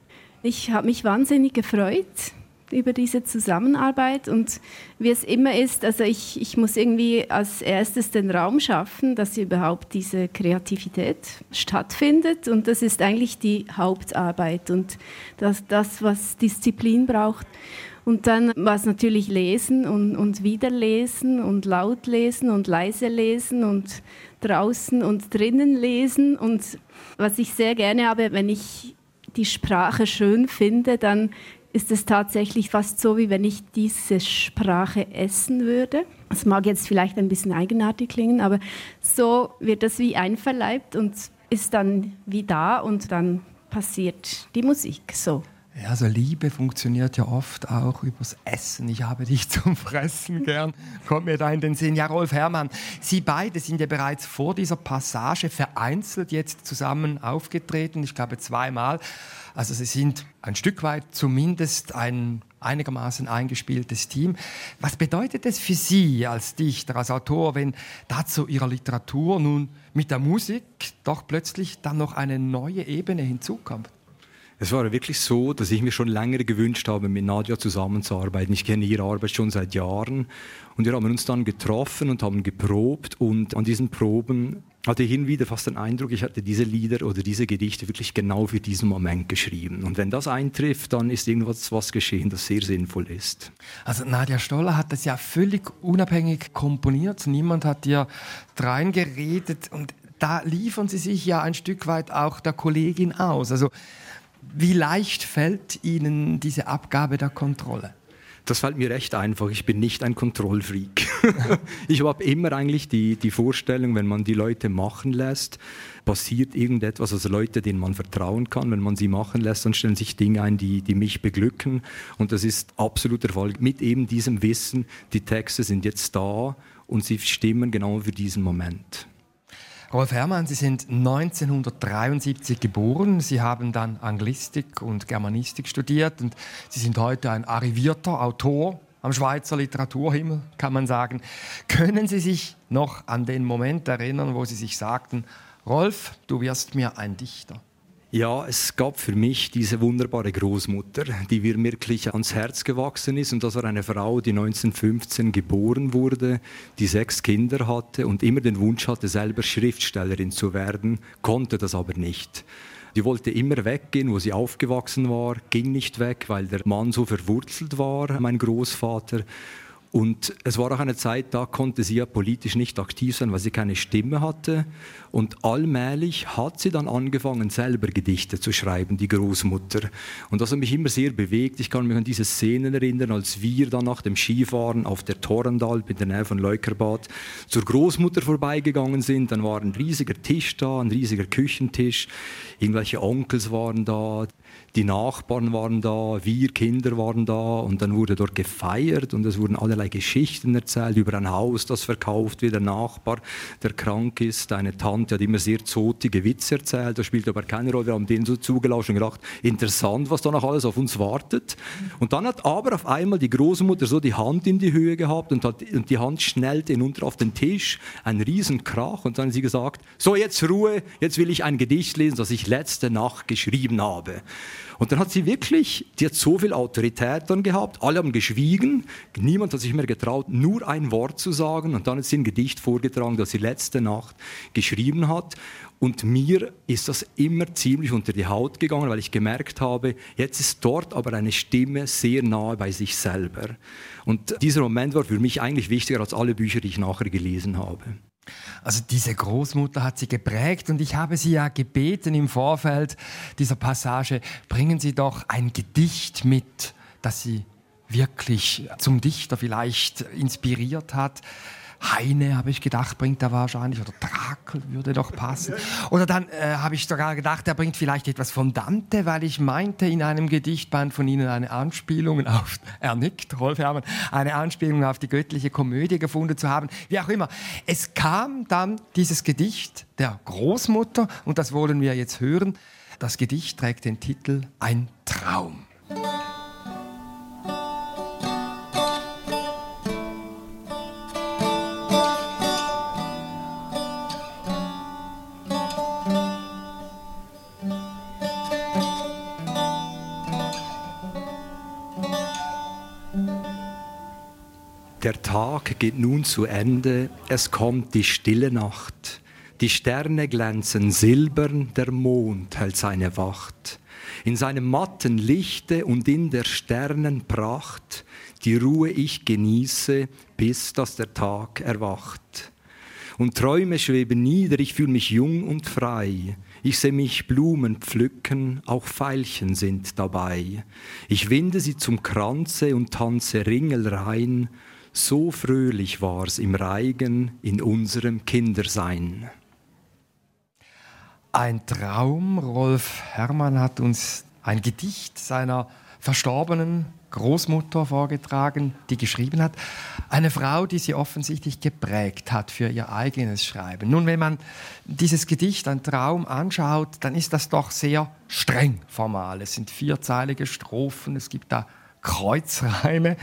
Speaker 3: Ich habe mich wahnsinnig gefreut, über diese Zusammenarbeit und wie es immer ist, also ich, ich muss irgendwie als erstes den Raum schaffen, dass überhaupt diese Kreativität stattfindet und das ist eigentlich die Hauptarbeit und das, das was Disziplin braucht. Und dann war es natürlich lesen und, und wieder lesen und laut lesen und leise lesen und draußen und drinnen lesen. Und was ich sehr gerne habe, wenn ich die Sprache schön finde, dann ist es tatsächlich fast so, wie wenn ich diese Sprache essen würde. Das mag jetzt vielleicht ein bisschen eigenartig klingen, aber so wird das wie einverleibt und ist dann wie da und dann passiert die Musik so.
Speaker 2: Ja, also Liebe funktioniert ja oft auch übers Essen. Ich habe dich zum Fressen gern. Kommt mir da in den Sinn. Ja, Rolf Herrmann, Sie beide sind ja bereits vor dieser Passage vereinzelt jetzt zusammen aufgetreten. Ich glaube zweimal. Also Sie sind ein Stück weit zumindest ein einigermaßen eingespieltes Team. Was bedeutet es für Sie als Dichter, als Autor, wenn dazu Ihrer Literatur nun mit der Musik doch plötzlich dann noch eine neue Ebene hinzukommt?
Speaker 1: Es war wirklich so, dass ich mir schon länger gewünscht habe, mit Nadja zusammenzuarbeiten. Ich kenne ihre Arbeit schon seit Jahren und wir haben uns dann getroffen und haben geprobt und an diesen Proben hatte ich hin wieder fast den Eindruck, ich hatte diese Lieder oder diese Gedichte wirklich genau für diesen Moment geschrieben. Und wenn das eintrifft, dann ist irgendwas was geschehen, das sehr sinnvoll ist.
Speaker 2: Also Nadja Stoller hat das ja völlig unabhängig komponiert. Niemand hat ihr reingeredet und da liefern sie sich ja ein Stück weit auch der Kollegin aus. Also wie leicht fällt Ihnen diese Abgabe der Kontrolle?
Speaker 1: Das fällt mir recht einfach. Ich bin nicht ein Kontrollfreak. ich habe immer eigentlich die, die Vorstellung, wenn man die Leute machen lässt, passiert irgendetwas, also Leute, denen man vertrauen kann. Wenn man sie machen lässt, dann stellen sich Dinge ein, die, die mich beglücken. Und das ist absolut der Fall. Mit eben diesem Wissen, die Texte sind jetzt da und sie stimmen genau für diesen Moment.
Speaker 2: Rolf Herrmann, Sie sind 1973 geboren. Sie haben dann Anglistik und Germanistik studiert und Sie sind heute ein arrivierter Autor am Schweizer Literaturhimmel, kann man sagen. Können Sie sich noch an den Moment erinnern, wo Sie sich sagten, Rolf, du wirst mir ein Dichter?
Speaker 1: Ja, es gab für mich diese wunderbare Großmutter, die mir wirklich ans Herz gewachsen ist. Und das war eine Frau, die 1915 geboren wurde, die sechs Kinder hatte und immer den Wunsch hatte, selber Schriftstellerin zu werden, konnte das aber nicht. Die wollte immer weggehen, wo sie aufgewachsen war, ging nicht weg, weil der Mann so verwurzelt war, mein Großvater. Und es war auch eine Zeit, da konnte sie ja politisch nicht aktiv sein, weil sie keine Stimme hatte. Und allmählich hat sie dann angefangen, selber Gedichte zu schreiben, die Großmutter. Und das hat mich immer sehr bewegt. Ich kann mich an diese Szenen erinnern, als wir dann nach dem Skifahren auf der Torrendalp in der Nähe von Leukerbad zur Großmutter vorbeigegangen sind. Dann war ein riesiger Tisch da, ein riesiger Küchentisch. Irgendwelche Onkels waren da die Nachbarn waren da, wir Kinder waren da und dann wurde dort gefeiert und es wurden allerlei Geschichten erzählt über ein Haus, das verkauft wird, der Nachbar, der krank ist, eine Tante hat immer sehr zotige Witze erzählt, das spielt aber keine Rolle, wir haben denen so zugelauscht und gedacht, interessant, was da noch alles auf uns wartet. Und dann hat aber auf einmal die Großmutter so die Hand in die Höhe gehabt und, hat, und die Hand schnellte hinunter auf den Tisch, ein Riesenkrach und dann hat sie gesagt, so jetzt Ruhe, jetzt will ich ein Gedicht lesen, das ich letzte Nacht geschrieben habe. Und dann hat sie wirklich, die hat so viel Autorität dann gehabt, alle haben geschwiegen, niemand hat sich mehr getraut, nur ein Wort zu sagen. Und dann hat sie ein Gedicht vorgetragen, das sie letzte Nacht geschrieben hat. Und mir ist das immer ziemlich unter die Haut gegangen, weil ich gemerkt habe, jetzt ist dort aber eine Stimme sehr nahe bei sich selber. Und dieser Moment war für mich eigentlich wichtiger als alle Bücher, die ich nachher gelesen habe.
Speaker 2: Also diese Großmutter hat sie geprägt und ich habe sie ja gebeten im Vorfeld dieser Passage, bringen Sie doch ein Gedicht mit, das Sie wirklich zum Dichter vielleicht inspiriert hat. Heine, habe ich gedacht, bringt er wahrscheinlich, oder Drakel würde doch passen. Oder dann äh, habe ich sogar gedacht, er bringt vielleicht etwas von Dante, weil ich meinte in einem Gedichtband von Ihnen eine Anspielung auf, er nickt, Rolf Herrmann, eine Anspielung auf die göttliche Komödie gefunden zu haben. Wie auch immer. Es kam dann dieses Gedicht der Großmutter und das wollen wir jetzt hören. Das Gedicht trägt den Titel Ein Traum.
Speaker 1: Geht nun zu Ende, es kommt die stille Nacht. Die Sterne glänzen silbern, der Mond hält seine Wacht. In seinem matten Lichte und in der Sternenpracht die Ruhe ich genieße, bis dass der Tag erwacht. Und Träume schweben nieder, ich fühle mich jung und frei. Ich seh mich Blumen pflücken, auch Veilchen sind dabei. Ich winde sie zum Kranze und tanze Ringelrein. So fröhlich war's im Reigen in unserem Kindersein.
Speaker 2: Ein Traum, Rolf Herrmann hat uns ein Gedicht seiner verstorbenen Großmutter vorgetragen, die geschrieben hat. Eine Frau, die sie offensichtlich geprägt hat für ihr eigenes Schreiben. Nun, wenn man dieses Gedicht, ein Traum, anschaut, dann ist das doch sehr streng formal. Es sind vierzeilige Strophen, es gibt da Kreuzreime.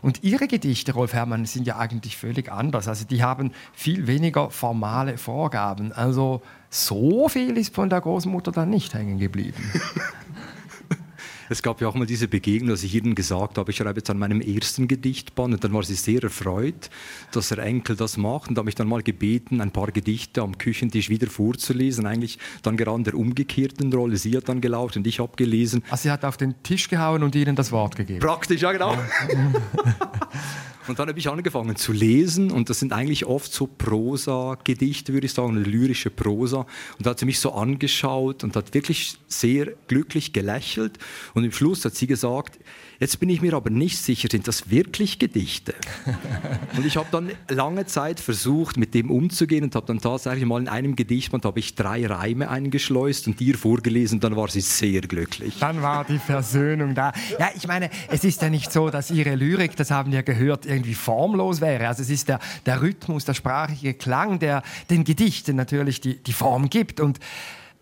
Speaker 2: Und ihre Gedichte, Rolf Herrmann, sind ja eigentlich völlig anders. Also die haben viel weniger formale Vorgaben. Also so viel ist von der Großmutter dann nicht hängen geblieben.
Speaker 1: Es gab ja auch mal diese Begegnung, dass ich ihnen gesagt habe, ich schreibe jetzt an meinem ersten Gedichtband und dann war sie sehr erfreut, dass der Enkel das macht und habe mich dann mal gebeten, ein paar Gedichte am Küchentisch wieder vorzulesen. Eigentlich dann gerade in der umgekehrten Rolle. Sie hat dann gelaufen und ich habe gelesen.
Speaker 2: Also sie hat auf den Tisch gehauen und ihnen das Wort gegeben.
Speaker 1: Praktisch, ja genau. Und dann habe ich angefangen zu lesen und das sind eigentlich oft so Prosa-Gedichte, würde ich sagen, eine lyrische Prosa. Und da hat sie mich so angeschaut und hat wirklich sehr glücklich gelächelt. Und im Schluss hat sie gesagt, Jetzt bin ich mir aber nicht sicher, sind das wirklich Gedichte? und ich habe dann lange Zeit versucht, mit dem umzugehen und habe dann tatsächlich mal in einem Gedichtband habe ich drei Reime eingeschleust und dir vorgelesen. Dann war sie sehr glücklich.
Speaker 2: Dann war die Versöhnung da. Ja, ich meine, es ist ja nicht so, dass ihre Lyrik, das haben wir gehört, irgendwie formlos wäre. Also es ist der, der Rhythmus, der sprachliche Klang, der den Gedichten natürlich die, die Form gibt. Und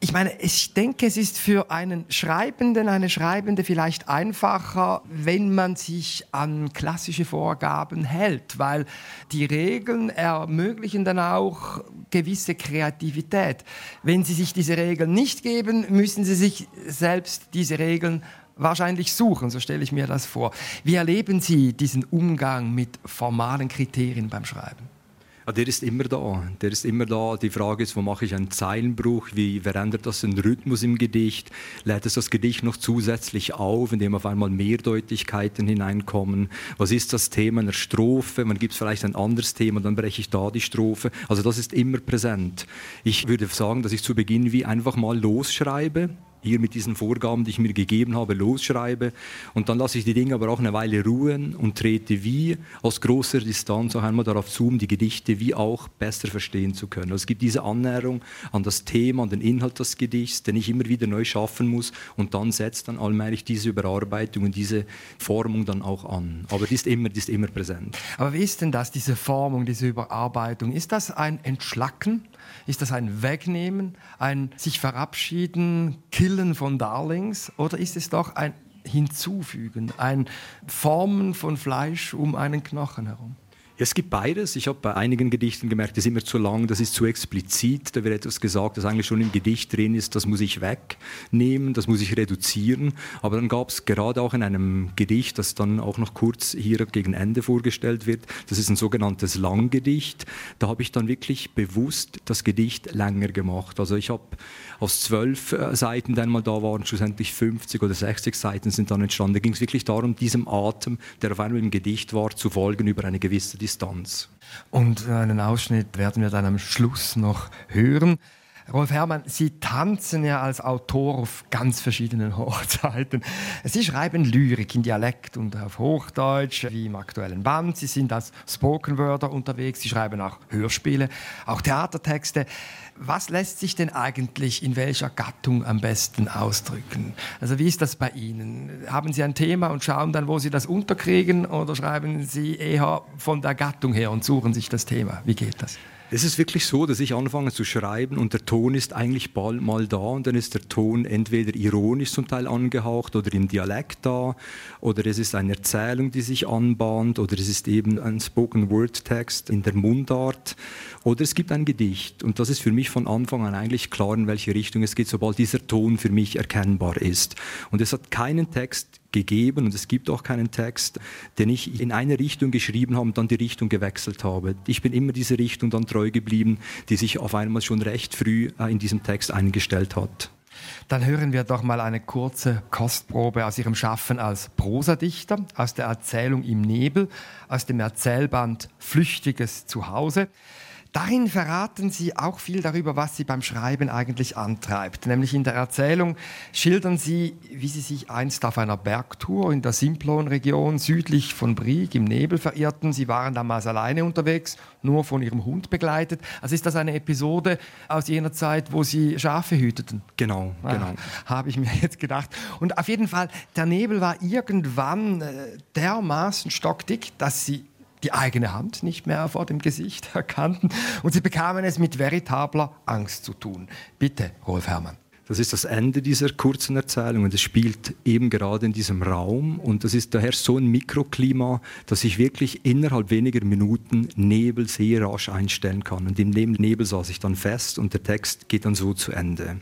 Speaker 2: ich meine, ich denke, es ist für einen Schreibenden, eine Schreibende vielleicht einfacher, wenn man sich an klassische Vorgaben hält, weil die Regeln ermöglichen dann auch gewisse Kreativität. Wenn Sie sich diese Regeln nicht geben, müssen Sie sich selbst diese Regeln wahrscheinlich suchen, so stelle ich mir das vor. Wie erleben Sie diesen Umgang mit formalen Kriterien beim Schreiben?
Speaker 1: Ja, der ist immer da. Der ist immer da. Die Frage ist, wo mache ich einen Zeilenbruch? Wie verändert das den Rhythmus im Gedicht? Lädt es das Gedicht noch zusätzlich auf, indem auf einmal Mehrdeutigkeiten hineinkommen? Was ist das Thema einer Strophe? Man gibt vielleicht ein anderes Thema, dann breche ich da die Strophe. Also das ist immer präsent. Ich würde sagen, dass ich zu Beginn wie einfach mal losschreibe hier mit diesen Vorgaben, die ich mir gegeben habe, losschreibe. Und dann lasse ich die Dinge aber auch eine Weile ruhen und trete wie aus großer Distanz auch einmal darauf zu, um die Gedichte wie auch besser verstehen zu können. Also es gibt diese Annäherung an das Thema, an den Inhalt des Gedichts, den ich immer wieder neu schaffen muss. Und dann setzt dann allmählich diese Überarbeitung und diese Formung dann auch an. Aber die ist immer, die ist immer präsent.
Speaker 2: Aber wie ist denn das, diese Formung, diese Überarbeitung? Ist das ein Entschlacken? Ist das ein Wegnehmen, ein sich verabschieden, Killen von Darlings? Oder ist es doch ein Hinzufügen, ein Formen von Fleisch um einen Knochen herum?
Speaker 1: Es gibt beides. Ich habe bei einigen Gedichten gemerkt, das ist immer zu lang, das ist zu explizit. Da wird etwas gesagt, das eigentlich schon im Gedicht drin ist, das muss ich wegnehmen, das muss ich reduzieren. Aber dann gab es gerade auch in einem Gedicht, das dann auch noch kurz hier gegen Ende vorgestellt wird, das ist ein sogenanntes Langgedicht. Da habe ich dann wirklich bewusst das Gedicht länger gemacht. Also ich habe aus zwölf äh, Seiten, die einmal da waren, schlussendlich 50 oder 60 Seiten sind dann entstanden. Da ging es wirklich darum, diesem Atem, der auf einmal im Gedicht war, zu folgen über eine gewisse Distanz.
Speaker 2: Und einen Ausschnitt werden wir dann am Schluss noch hören. Rolf Herrmann, Sie tanzen ja als Autor auf ganz verschiedenen Hochzeiten. Sie schreiben Lyrik in Dialekt und auf Hochdeutsch, wie im aktuellen Band. Sie sind als Spoken Worder unterwegs. Sie schreiben auch Hörspiele, auch Theatertexte. Was lässt sich denn eigentlich in welcher Gattung am besten ausdrücken? Also wie ist das bei Ihnen? Haben Sie ein Thema und schauen dann, wo Sie das unterkriegen oder schreiben Sie eher von der Gattung her und suchen sich das Thema? Wie geht das?
Speaker 1: Es ist wirklich so, dass ich anfange zu schreiben und der Ton ist eigentlich bald mal da und dann ist der Ton entweder ironisch zum Teil angehaucht oder im Dialekt da oder es ist eine Erzählung, die sich anbahnt oder es ist eben ein Spoken Word Text in der Mundart oder es gibt ein Gedicht und das ist für mich von Anfang an eigentlich klar, in welche Richtung es geht, sobald dieser Ton für mich erkennbar ist. Und es hat keinen Text gegeben und es gibt auch keinen Text, den ich in eine Richtung geschrieben habe und dann die Richtung gewechselt habe. Ich bin immer dieser Richtung dann treu geblieben, die sich auf einmal schon recht früh äh, in diesem Text eingestellt hat.
Speaker 2: Dann hören wir doch mal eine kurze Kostprobe aus Ihrem Schaffen als Prosadichter, aus der Erzählung Im Nebel, aus dem Erzählband Flüchtiges Zuhause. Darin verraten Sie auch viel darüber, was Sie beim Schreiben eigentlich antreibt. Nämlich in der Erzählung schildern Sie, wie Sie sich einst auf einer Bergtour in der Simplon-Region südlich von Brieg im Nebel verirrten. Sie waren damals alleine unterwegs, nur von Ihrem Hund begleitet. Also ist das eine Episode aus jener Zeit, wo Sie Schafe hüteten?
Speaker 1: Genau, ah, genau.
Speaker 2: Habe ich mir jetzt gedacht. Und auf jeden Fall, der Nebel war irgendwann äh, dermaßen stockdick, dass Sie die eigene Hand nicht mehr vor dem Gesicht erkannten und sie bekamen es mit veritabler Angst zu tun. Bitte, Rolf Herrmann.
Speaker 1: Das ist das Ende dieser kurzen Erzählung und es spielt eben gerade in diesem Raum und das ist daher so ein Mikroklima, dass ich wirklich innerhalb weniger Minuten Nebel sehr rasch einstellen kann. Und im Nebel saß ich dann fest und der Text geht dann so zu Ende.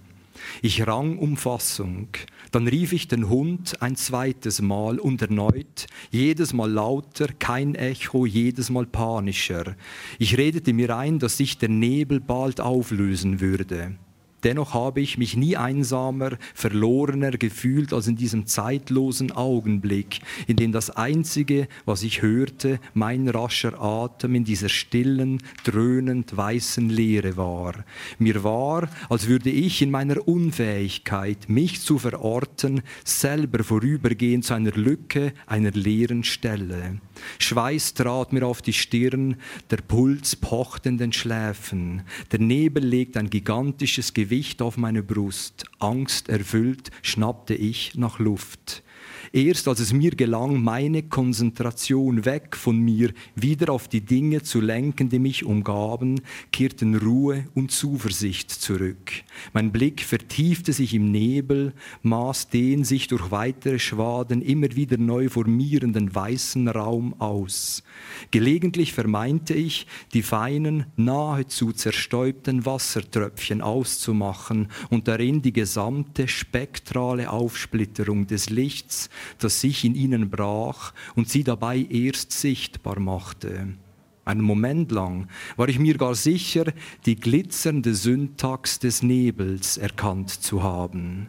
Speaker 1: Ich rang um Fassung. Dann rief ich den Hund ein zweites Mal und erneut, jedes Mal lauter, kein Echo, jedes Mal panischer. Ich redete mir ein, dass sich der Nebel bald auflösen würde. Dennoch habe ich mich nie einsamer, verlorener gefühlt als in diesem zeitlosen Augenblick, in dem das Einzige, was ich hörte, mein rascher Atem in dieser stillen, dröhnend weißen Leere war. Mir war, als würde ich in meiner Unfähigkeit, mich zu verorten, selber vorübergehen zu einer Lücke, einer leeren Stelle. Schweiß trat mir auf die Stirn, der Puls pocht in den Schläfen, der Nebel legt ein gigantisches Gewicht auf meine Brust, Angst erfüllt, schnappte ich nach Luft. Erst als es mir gelang, meine Konzentration weg von mir wieder auf die Dinge zu lenken, die mich umgaben, kehrten Ruhe und Zuversicht zurück. Mein Blick vertiefte sich im Nebel, maß den sich durch weitere Schwaden immer wieder neu formierenden weißen Raum aus. Gelegentlich vermeinte ich, die feinen, nahezu zerstäubten Wassertröpfchen auszumachen und darin die gesamte spektrale Aufsplitterung des Lichts das sich in ihnen brach und sie dabei erst sichtbar machte. Einen Moment lang war ich mir gar sicher, die glitzernde Syntax des Nebels erkannt zu haben.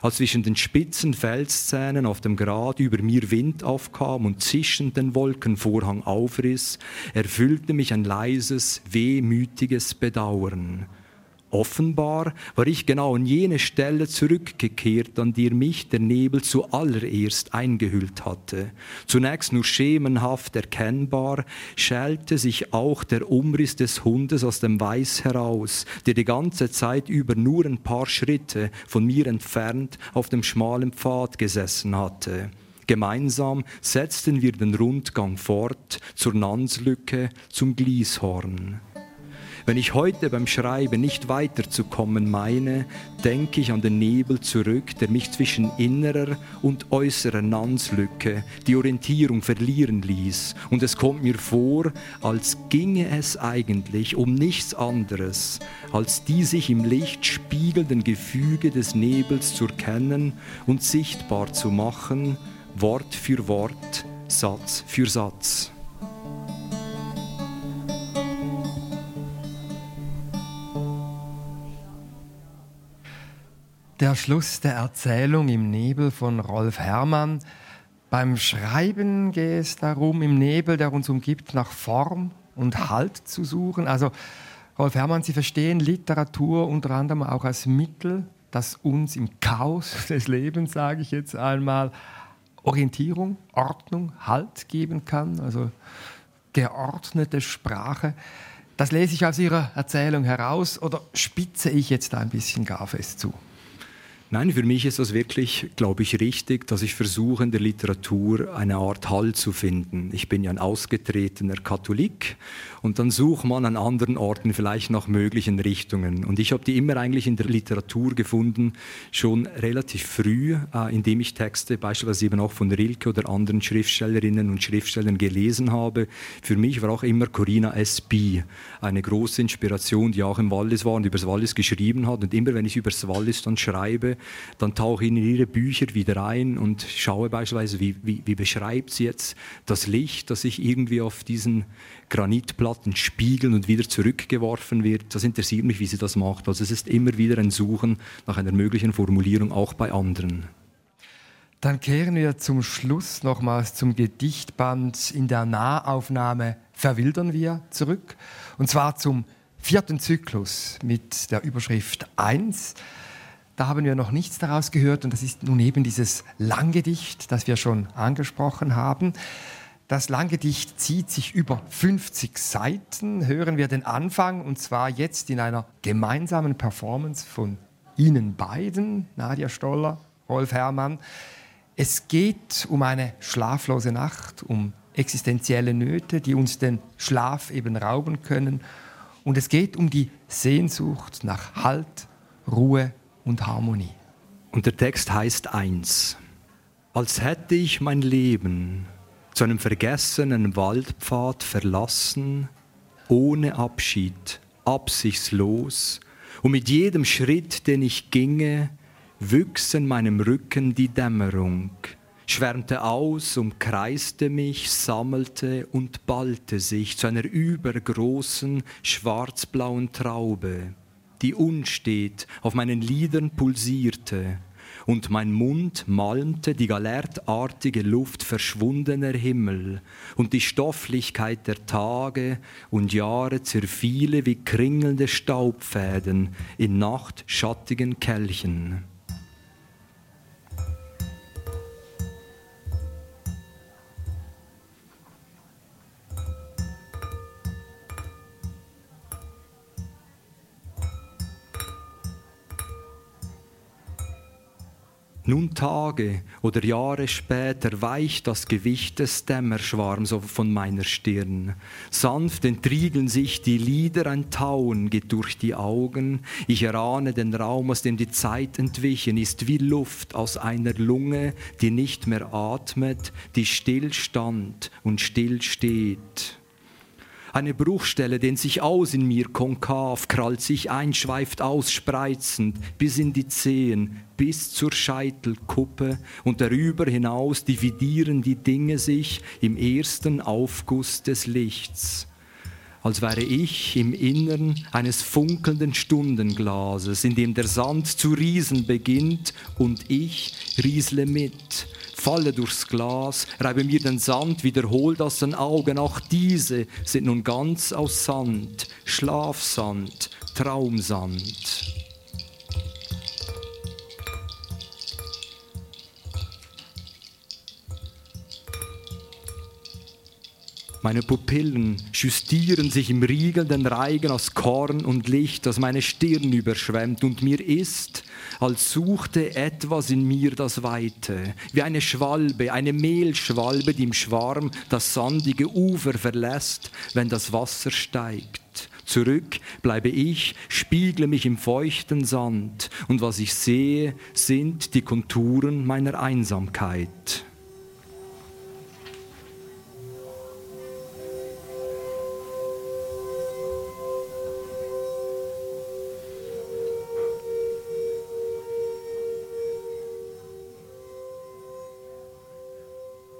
Speaker 1: Als zwischen den spitzen Felszähnen auf dem Grat über mir Wind aufkam und zischend den Wolkenvorhang aufriss, erfüllte mich ein leises, wehmütiges Bedauern. Offenbar war ich genau an jene Stelle zurückgekehrt, an der mich der Nebel zuallererst eingehüllt hatte. Zunächst nur schemenhaft erkennbar, schälte sich auch der Umriss des Hundes aus dem Weiß heraus, der die ganze Zeit über nur ein paar Schritte von mir entfernt auf dem schmalen Pfad gesessen hatte. Gemeinsam setzten wir den Rundgang fort zur Nanslücke, zum Glieshorn. Wenn ich heute beim Schreiben nicht weiterzukommen meine, denke ich an den Nebel zurück, der mich zwischen innerer und äußerer Nanslücke die Orientierung verlieren ließ. Und es kommt mir vor, als ginge es eigentlich um nichts anderes, als die sich im Licht spiegelnden Gefüge des Nebels zu erkennen und sichtbar zu machen, Wort für Wort, Satz für Satz.
Speaker 2: Der Schluss der Erzählung im Nebel von Rolf Herrmann. Beim Schreiben geht es darum, im Nebel, der uns umgibt, nach Form und Halt zu suchen. Also, Rolf Herrmann, Sie verstehen Literatur unter anderem auch als Mittel, das uns im Chaos des Lebens, sage ich jetzt einmal, Orientierung, Ordnung, Halt geben kann. Also geordnete Sprache. Das lese ich aus Ihrer Erzählung heraus oder spitze ich jetzt ein bisschen gar fest zu?
Speaker 1: Nein, für mich ist das wirklich, glaube ich, richtig, dass ich versuche, in der Literatur eine Art Halt zu finden. Ich bin ja ein ausgetretener Katholik und dann sucht man an anderen Orten vielleicht nach möglichen Richtungen. Und ich habe die immer eigentlich in der Literatur gefunden, schon relativ früh, äh, indem ich Texte beispielsweise eben auch von Rilke oder anderen Schriftstellerinnen und Schriftstellern gelesen habe. Für mich war auch immer Corinna S.B. eine große Inspiration, die auch im Wallis war und über das Wallis geschrieben hat. Und immer wenn ich über das Wallis dann schreibe, dann tauche ich in ihre Bücher wieder ein und schaue beispielsweise, wie, wie, wie beschreibt sie jetzt das Licht, das sich irgendwie auf diesen Granitplatten spiegeln und wieder zurückgeworfen wird. Das interessiert mich, wie sie das macht. Also es ist immer wieder ein Suchen nach einer möglichen Formulierung, auch bei anderen.
Speaker 2: Dann kehren wir zum Schluss nochmals zum Gedichtband in der Nahaufnahme Verwildern wir zurück. Und zwar zum vierten Zyklus mit der Überschrift 1. Da haben wir noch nichts daraus gehört und das ist nun eben dieses Langgedicht, das wir schon angesprochen haben. Das Langgedicht zieht sich über 50 Seiten. Hören wir den Anfang und zwar jetzt in einer gemeinsamen Performance von Ihnen beiden, Nadia Stoller, Rolf Herrmann. Es geht um eine schlaflose Nacht, um existenzielle Nöte, die uns den Schlaf eben rauben können. Und es geht um die Sehnsucht nach Halt, Ruhe und Harmonie.
Speaker 1: Und der Text heißt eins. Als hätte ich mein Leben zu einem vergessenen Waldpfad verlassen, ohne Abschied, absichtslos, und mit jedem Schritt, den ich ginge, wüchs in meinem Rücken die Dämmerung, schwärmte aus, umkreiste mich, sammelte und ballte sich zu einer übergroßen, schwarzblauen Traube, die unstet auf meinen Lidern pulsierte, und mein Mund malmte die galertartige Luft verschwundener Himmel, und die Stofflichkeit der Tage und Jahre zerfiele wie kringelnde Staubfäden in nachtschattigen Kelchen. Nun Tage oder Jahre später weicht das Gewicht des Dämmerschwarms von meiner Stirn. Sanft entriegeln sich die Lider, ein Tauen geht durch die Augen. Ich erahne den Raum, aus dem die Zeit entwichen ist, wie Luft aus einer Lunge, die nicht mehr atmet, die stillstand und still steht. Eine Bruchstelle dehnt sich aus in mir konkav, krallt sich ein, schweift aus, spreizend, bis in die Zehen, bis zur Scheitelkuppe und darüber hinaus dividieren die Dinge sich im ersten Aufguss des Lichts als wäre ich im Innern eines funkelnden Stundenglases, in dem der Sand zu riesen beginnt und ich riesle mit, falle durchs Glas, reibe mir den Sand, wiederhol aus den Augen, auch diese sind nun ganz aus Sand, Schlafsand, Traumsand. Meine Pupillen justieren sich im riegelnden Reigen aus Korn und Licht, das meine Stirn überschwemmt, und mir ist, als suchte etwas in mir das Weite, wie eine Schwalbe, eine Mehlschwalbe, die im Schwarm das sandige Ufer verlässt, wenn das Wasser steigt. Zurück bleibe ich, spiegle mich im feuchten Sand, und was ich sehe, sind die Konturen meiner Einsamkeit.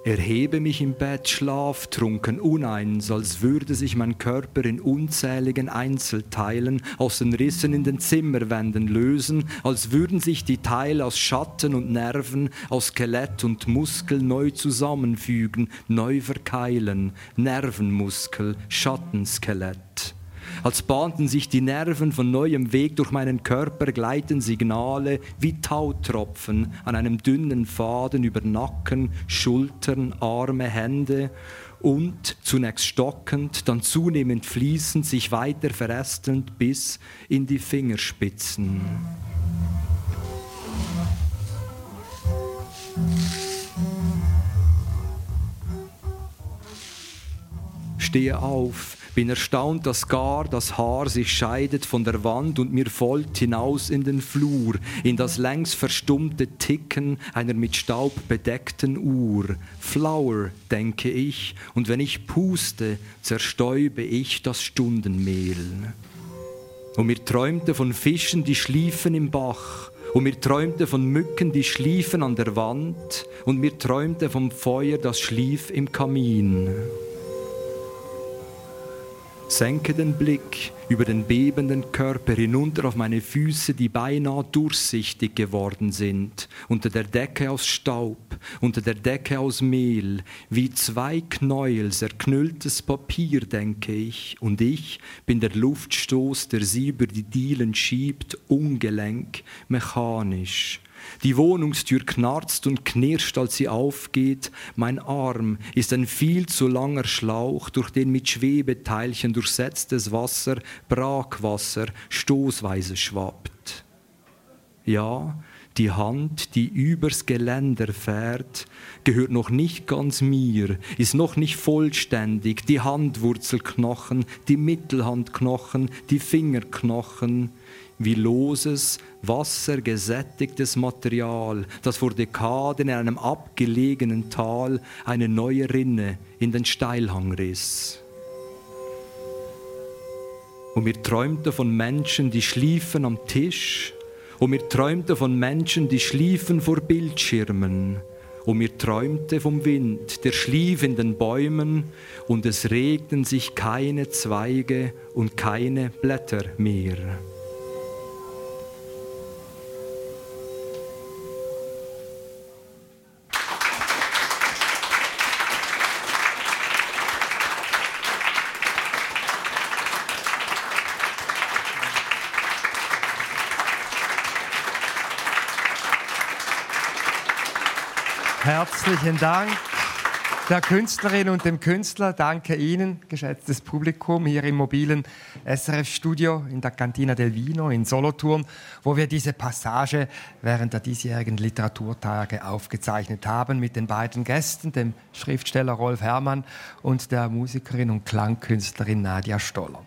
Speaker 1: Erhebe mich im Bett schlaftrunken uneins, als würde sich mein Körper in unzähligen Einzelteilen aus den Rissen in den Zimmerwänden lösen, als würden sich die Teile aus Schatten und Nerven, aus Skelett und Muskel neu zusammenfügen, neu verkeilen, Nervenmuskel, Schattenskelett. Als bahnten sich die Nerven von neuem Weg durch meinen Körper, gleiten Signale wie Tautropfen an einem dünnen Faden über Nacken, Schultern, Arme, Hände und zunächst stockend, dann zunehmend fließend, sich weiter verästelnd bis in die Fingerspitzen. Stehe auf, bin erstaunt, dass gar das Haar sich scheidet von der Wand und mir folgt hinaus in den Flur, in das längst verstummte Ticken einer mit Staub bedeckten Uhr. Flower, denke ich, und wenn ich puste, zerstäube ich das Stundenmehl. Und mir träumte von Fischen, die schliefen im Bach, Und mir träumte von Mücken, die schliefen an der Wand, und mir träumte vom Feuer, das schlief im Kamin. Senke den Blick über den bebenden Körper hinunter auf meine Füße, die beinahe durchsichtig geworden sind, unter der Decke aus Staub, unter der Decke aus Mehl, wie zwei Knäuel zerknülltes Papier, denke ich, und ich bin der Luftstoß, der sie über die Dielen schiebt, ungelenk, mechanisch. Die Wohnungstür knarzt und knirscht, als sie aufgeht. Mein Arm ist ein viel zu langer Schlauch, durch den mit Schwebeteilchen durchsetztes Wasser, Brackwasser, stoßweise schwappt. Ja, die Hand, die übers Geländer fährt, gehört noch nicht ganz mir, ist noch nicht vollständig. Die Handwurzelknochen, die Mittelhandknochen, die Fingerknochen, wie loses, wassergesättigtes Material, das vor Dekaden in einem abgelegenen Tal eine neue Rinne in den Steilhang riss. Und mir träumte von Menschen, die schliefen am Tisch, und mir träumte von Menschen, die schliefen vor Bildschirmen, und mir träumte vom Wind, der schlief in den Bäumen, und es regten sich keine Zweige und keine Blätter mehr.
Speaker 2: Herzlichen Dank der Künstlerin und dem Künstler. Danke Ihnen, geschätztes Publikum, hier im mobilen SRF-Studio in der Cantina del Vino in Solothurn, wo wir diese Passage während der diesjährigen Literaturtage aufgezeichnet haben mit den beiden Gästen, dem Schriftsteller Rolf Herrmann und der Musikerin und Klangkünstlerin Nadia Stoller.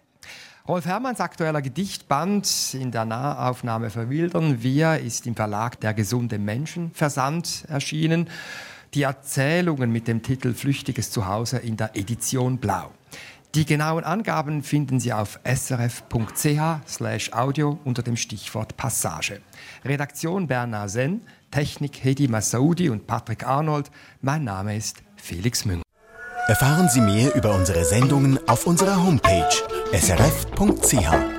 Speaker 2: Rolf Herrmanns aktueller Gedichtband in der Nahaufnahme Verwildern Wir ist im Verlag Der gesunde Menschenversand erschienen. Die Erzählungen mit dem Titel Flüchtiges Zuhause in der Edition Blau. Die genauen Angaben finden Sie auf srf.ch/audio unter dem Stichwort Passage. Redaktion Bernard Sen, Technik Hedi Massaudi und Patrick Arnold. Mein Name ist Felix Münger.
Speaker 4: Erfahren Sie mehr über unsere Sendungen auf unserer Homepage srf.ch.